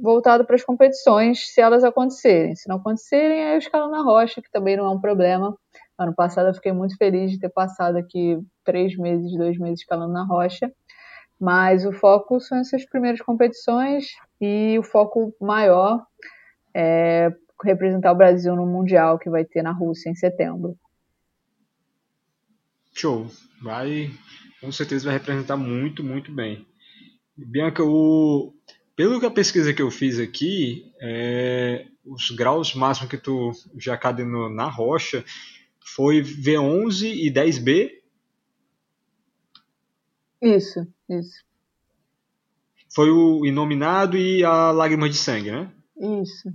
voltado para as competições, se elas acontecerem. Se não acontecerem, aí eu escalo na rocha, que também não é um problema. Ano passado eu fiquei muito feliz de ter passado aqui três meses, dois meses escalando na rocha. Mas o foco são essas primeiras competições e o foco maior é representar o Brasil no Mundial que vai ter na Rússia em setembro. Show. Vai, com certeza vai representar muito, muito bem. Bianca, o, pelo que a pesquisa que eu fiz aqui, é, os graus máximos que tu já cadenou na rocha foi V11 e 10B? Isso, isso. Foi o Inominado e a Lágrima de Sangue, né? Isso.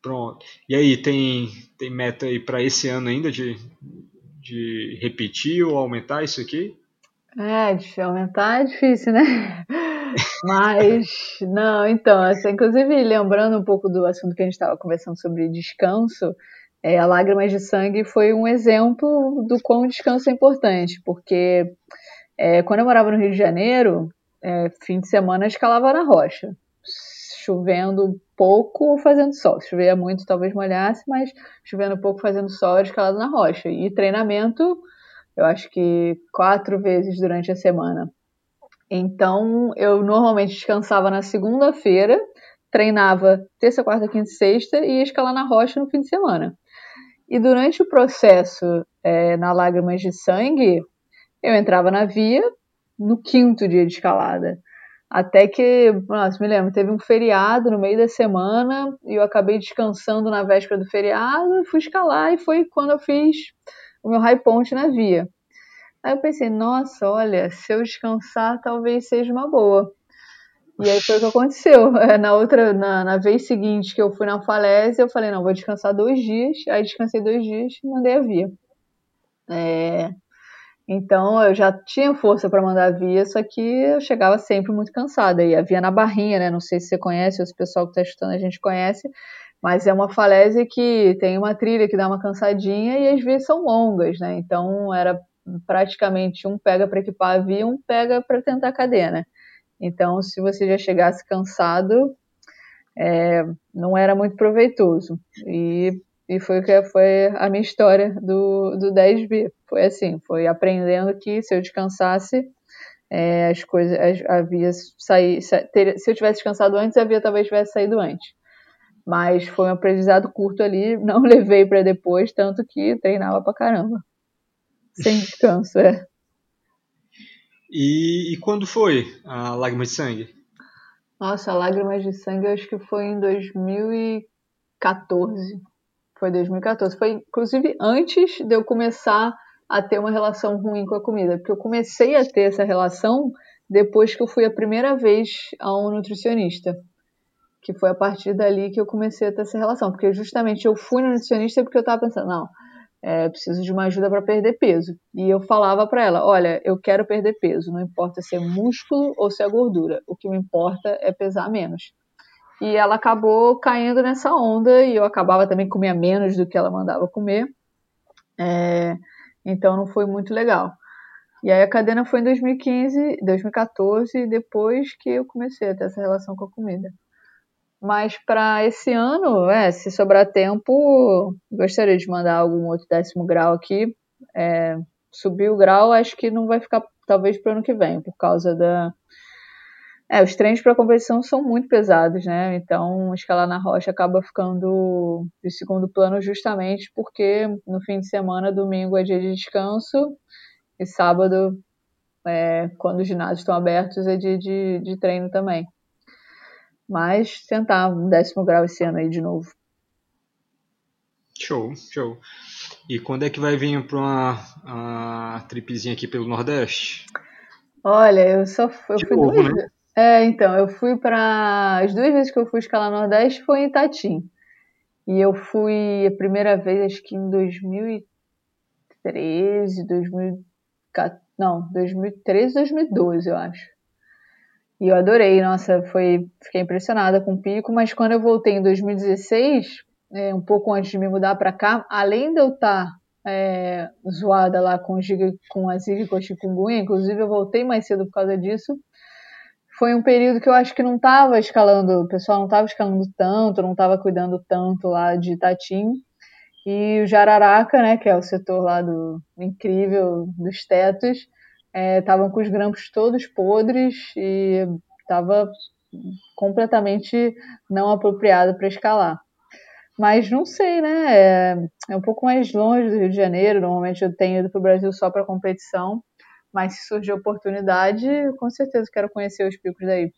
Pronto. E aí, tem, tem meta aí para esse ano ainda de, de repetir ou aumentar isso aqui? É, de aumentar é difícil, né? Mas, não, então, assim, inclusive lembrando um pouco do assunto que a gente estava conversando sobre descanso, é, a Lágrimas de Sangue foi um exemplo do quão descanso é importante, porque é, quando eu morava no Rio de Janeiro, é, fim de semana eu escalava na rocha, chovendo pouco ou fazendo sol. Se chovia muito, talvez molhasse, mas chovendo pouco, fazendo sol, eu escalava na rocha. E treinamento, eu acho que quatro vezes durante a semana. Então, eu normalmente descansava na segunda-feira, treinava terça, quarta, quinta e sexta e ia escalar na rocha no fim de semana. E durante o processo é, na Lágrimas de Sangue, eu entrava na via no quinto dia de escalada. Até que, nossa, me lembro, teve um feriado no meio da semana e eu acabei descansando na véspera do feriado, fui escalar e foi quando eu fiz o meu high point na via. Aí eu pensei, nossa, olha, se eu descansar talvez seja uma boa. E aí foi o que aconteceu. É, na outra, na, na vez seguinte que eu fui na falésia, eu falei, não, vou descansar dois dias. Aí descansei dois dias e mandei a via. É, então eu já tinha força para mandar via, só que eu chegava sempre muito cansada. E a via na barrinha, né? Não sei se você conhece, ou se o pessoal que está estudando a gente conhece, mas é uma falésia que tem uma trilha que dá uma cansadinha e as vias são longas, né? Então era praticamente um pega para equipar a via, um pega para tentar a cadena. Então, se você já chegasse cansado, é, não era muito proveitoso. E, e foi que foi a minha história do, do 10B. Foi assim, foi aprendendo que se eu descansasse, é, as coisas, a via sair, se eu tivesse descansado antes, a via talvez tivesse saído antes. Mas foi um aprendizado curto ali, não levei para depois, tanto que treinava pra caramba. Sem descanso, é. E, e quando foi a Lágrimas de Sangue? Nossa, Lágrimas de Sangue eu acho que foi em 2014. Foi 2014. Foi inclusive antes de eu começar a ter uma relação ruim com a comida. Porque eu comecei a ter essa relação depois que eu fui a primeira vez a um nutricionista. Que foi a partir dali que eu comecei a ter essa relação. Porque justamente eu fui no nutricionista porque eu tava pensando, não, é, preciso de uma ajuda para perder peso. E eu falava para ela: olha, eu quero perder peso, não importa se é músculo ou se é gordura, o que me importa é pesar menos. E ela acabou caindo nessa onda e eu acabava também comendo menos do que ela mandava comer. É, então não foi muito legal. E aí a cadena foi em 2015, 2014, depois que eu comecei a ter essa relação com a comida. Mas para esse ano, é, se sobrar tempo, gostaria de mandar algum outro décimo grau aqui. É, subir o grau, acho que não vai ficar, talvez, para o ano que vem, por causa da. É, os treinos para competição são muito pesados, né? Então, escalar na rocha acaba ficando de segundo plano justamente porque no fim de semana, domingo é dia de descanso e sábado, é, quando os ginásios estão abertos, é dia de, de treino também. Mas tentar um décimo grau esse ano aí de novo. Show, show. E quando é que vai vir para uma, uma tripezinha aqui pelo Nordeste? Olha, eu só eu de fui novo, duas né? É, então, eu fui para as duas vezes que eu fui escalar Nordeste foi em Itatim. E eu fui a primeira vez acho que em 2013, 2014, não, 2013, 2012, eu acho. E eu adorei, nossa, foi, fiquei impressionada com o pico, mas quando eu voltei em 2016, é, um pouco antes de me mudar para cá, além de eu estar tá, é, zoada lá com, giga, com a a chikungunya, inclusive eu voltei mais cedo por causa disso, foi um período que eu acho que não estava escalando, o pessoal não estava escalando tanto, não estava cuidando tanto lá de Itatim, e o Jararaca, né, que é o setor lá do incrível dos tetos, estavam é, com os grampos todos podres e estava completamente não apropriado para escalar. Mas não sei, né? É, é, um pouco mais longe do Rio de Janeiro. Normalmente eu tenho ido para o Brasil só para competição. Mas se surgir oportunidade, com certeza quero conhecer os picos daí.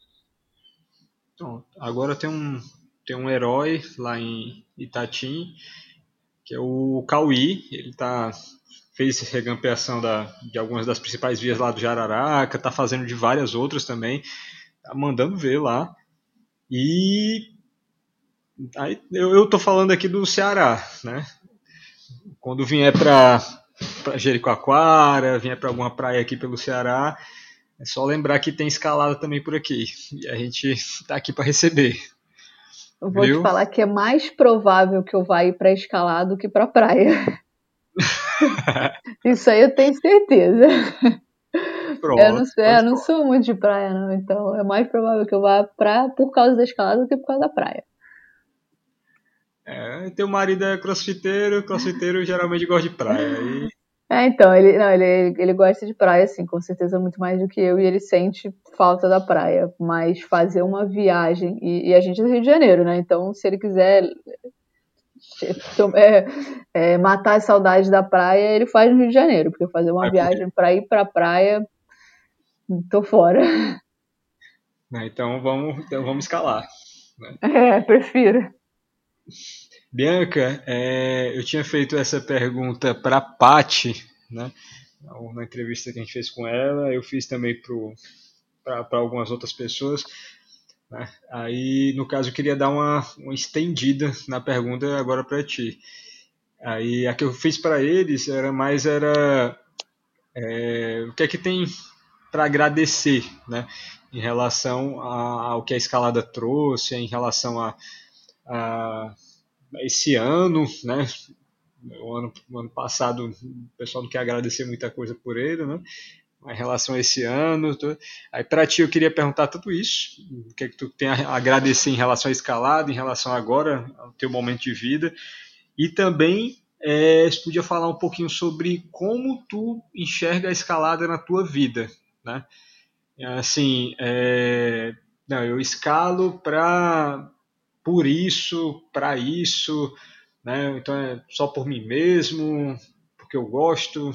Então, agora tem um, tem um herói lá em Itatim, que é o Cauí. Ele tá fez regampeação da, de algumas das principais vias lá do Jararaca, tá fazendo de várias outras também, tá mandando ver lá. E aí, eu, eu tô falando aqui do Ceará, né? Quando vier para para Jericoacoara, vier para alguma praia aqui pelo Ceará, é só lembrar que tem escalada também por aqui. E a gente tá aqui para receber. Eu vou Viu? te falar que é mais provável que eu vá ir para escalar do que para praia. Isso aí eu tenho certeza. Pronto, eu não, sei, eu não sou muito de praia, não. Então é mais provável que eu vá pra, por causa da escalada do que por causa da praia. É, teu marido é crossfiteiro, crossfiteiro geralmente gosta de praia. E... É, então, ele, não, ele, ele gosta de praia, assim, com certeza muito mais do que eu, e ele sente falta da praia. Mas fazer uma viagem, e, e a gente é do Rio de Janeiro, né? Então, se ele quiser é, é, matar as saudades da praia, ele faz no Rio de Janeiro, porque fazer uma viagem para ir para a praia, tô fora. Então vamos, então vamos escalar. Né? É, prefiro. Bianca, é, eu tinha feito essa pergunta para a Paty, né? Na entrevista que a gente fez com ela, eu fiz também para algumas outras pessoas. Né? Aí, no caso, eu queria dar uma, uma estendida na pergunta agora para ti. Aí, a que eu fiz para eles era mais era é, o que é que tem para agradecer, né? Em relação ao que a escalada trouxe, em relação a, a esse ano, né? O ano, o ano passado o pessoal não quer agradecer muita coisa por ele, né? em relação a esse ano. Tô... Aí para ti eu queria perguntar tudo isso, o que é que tu tem a agradecer em relação à escalada, em relação agora ao teu momento de vida, e também é, se podia falar um pouquinho sobre como tu enxerga a escalada na tua vida, né? Assim, é... não, eu escalo para por isso, para isso, né? Então é só por mim mesmo, porque eu gosto.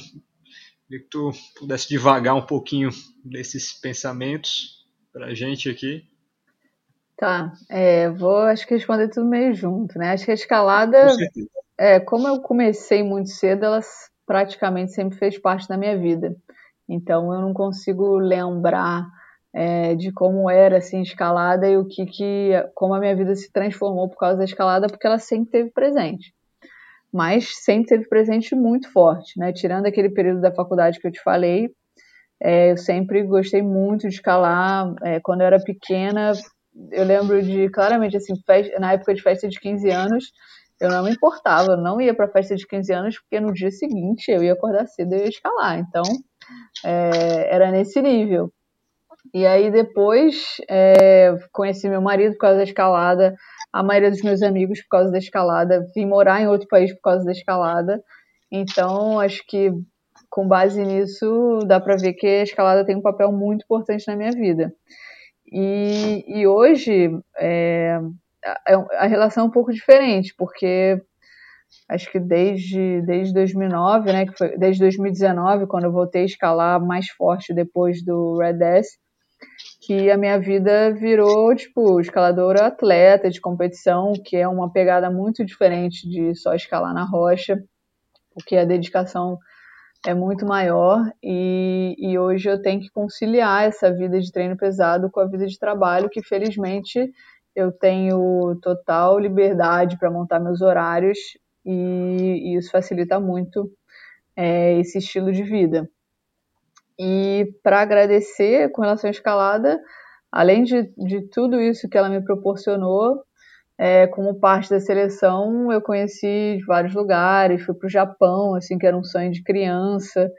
Queria que tu pudesse devagar um pouquinho desses pensamentos para a gente aqui. Tá, é, vou acho que responder tudo meio junto, né? Acho que a escalada, é, como eu comecei muito cedo, ela praticamente sempre fez parte da minha vida. Então eu não consigo lembrar é, de como era assim escalada e o que, que como a minha vida se transformou por causa da escalada, porque ela sempre esteve presente mas sempre teve presente muito forte, né? Tirando aquele período da faculdade que eu te falei, é, eu sempre gostei muito de escalar. É, quando eu era pequena, eu lembro de claramente assim, festa, na época de festa de 15 anos, eu não me importava, eu não ia para festa de 15 anos porque no dia seguinte eu ia acordar cedo e ia escalar. Então, é, era nesse nível. E aí depois é, conheci meu marido por causa da escalada, a maioria dos meus amigos por causa da escalada, vim morar em outro país por causa da escalada. Então acho que com base nisso dá para ver que a escalada tem um papel muito importante na minha vida. E, e hoje é, a relação é um pouco diferente, porque acho que desde, desde 2009, né, que foi, desde 2019, quando eu voltei a escalar mais forte depois do Red S, que a minha vida virou, tipo, escaladora atleta de competição, que é uma pegada muito diferente de só escalar na rocha, porque a dedicação é muito maior e, e hoje eu tenho que conciliar essa vida de treino pesado com a vida de trabalho, que felizmente eu tenho total liberdade para montar meus horários e, e isso facilita muito é, esse estilo de vida. E para agradecer com relação à escalada, além de, de tudo isso que ela me proporcionou, é, como parte da seleção, eu conheci vários lugares, fui para o Japão, assim, que era um sonho de criança.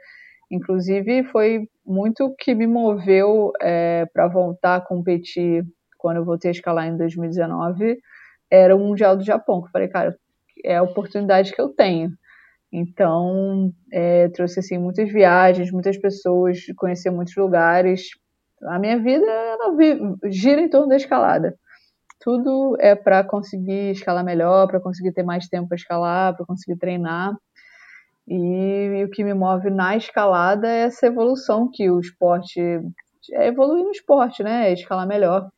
Inclusive, foi muito que me moveu é, para voltar a competir quando eu voltei a escalar em 2019, era o Mundial do Japão, que eu falei, cara, é a oportunidade que eu tenho. Então, é, trouxe assim muitas viagens, muitas pessoas, conhecer muitos lugares. A minha vida ela gira em torno da escalada. Tudo é para conseguir escalar melhor, para conseguir ter mais tempo para escalar, para conseguir treinar. E, e, o que me move na escalada é essa evolução que o esporte é evoluir no esporte, né? É escalar melhor.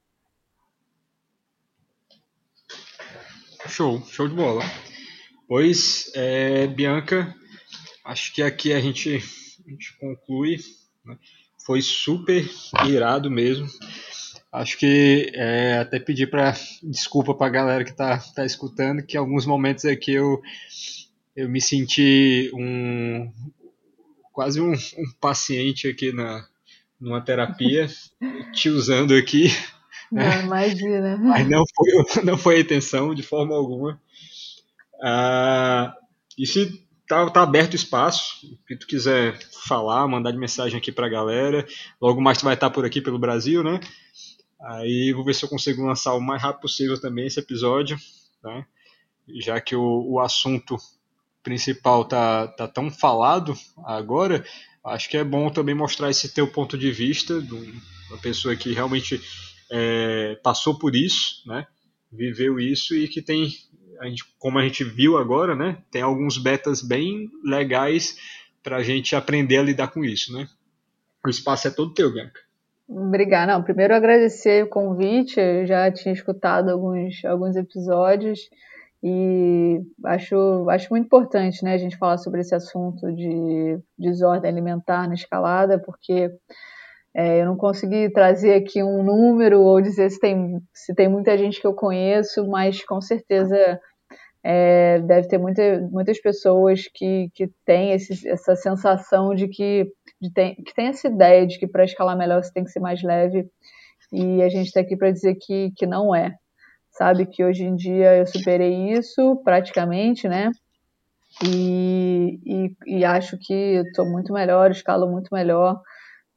Show, show de bola. Pois, é, Bianca, acho que aqui a gente, a gente conclui. Né? Foi super irado mesmo. Acho que é, até pedir para desculpa para a galera que está tá escutando, que alguns momentos aqui eu, eu me senti um quase um, um paciente aqui na numa terapia, te usando aqui. Não, né? imagina. Mas não foi, não foi a intenção de forma alguma. Ah, e se tá, tá aberto o espaço, que tu quiser falar, mandar mensagem aqui para a galera. Logo mais tu vai estar por aqui pelo Brasil, né? Aí vou ver se eu consigo lançar o mais rápido possível também esse episódio, né? Já que o, o assunto principal tá, tá tão falado agora, acho que é bom também mostrar esse teu ponto de vista de uma pessoa que realmente é, passou por isso, né? Viveu isso e que tem, a gente, como a gente viu agora, né? Tem alguns betas bem legais para a gente aprender a lidar com isso, né? O espaço é todo teu, Bianca. Obrigada. Não, primeiro agradecer o convite. Eu já tinha escutado alguns, alguns episódios e acho, acho muito importante né, a gente falar sobre esse assunto de desordem alimentar na escalada, porque é, eu não consegui trazer aqui um número ou dizer se tem, se tem muita gente que eu conheço, mas com certeza é, deve ter muita, muitas pessoas que, que têm esse, essa sensação de que, de tem, que tem essa ideia de que para escalar melhor você tem que ser mais leve. E a gente está aqui para dizer que, que não é. Sabe que hoje em dia eu superei isso praticamente, né? E, e, e acho que estou muito melhor, escalo muito melhor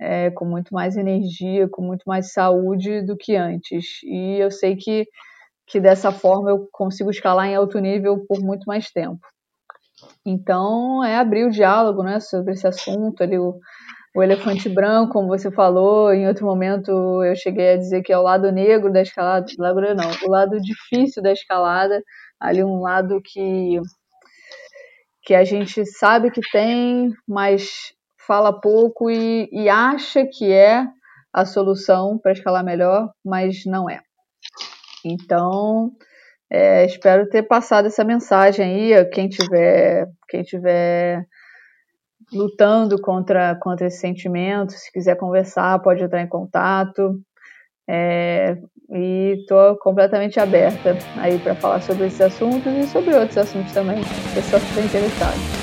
é, com muito mais energia, com muito mais saúde do que antes. E eu sei que, que dessa forma eu consigo escalar em alto nível por muito mais tempo. Então, é abrir o diálogo né, sobre esse assunto ali, o, o elefante branco, como você falou, em outro momento eu cheguei a dizer que é o lado negro da escalada, lado não, o lado difícil da escalada, ali um lado que que a gente sabe que tem, mas fala pouco e, e acha que é a solução para escalar melhor, mas não é. Então, é, espero ter passado essa mensagem aí. Quem tiver, quem tiver lutando contra, contra esse sentimento, se quiser conversar, pode entrar em contato. É, e estou completamente aberta aí para falar sobre esses assuntos e sobre outros assuntos também, pessoas que estão interessadas.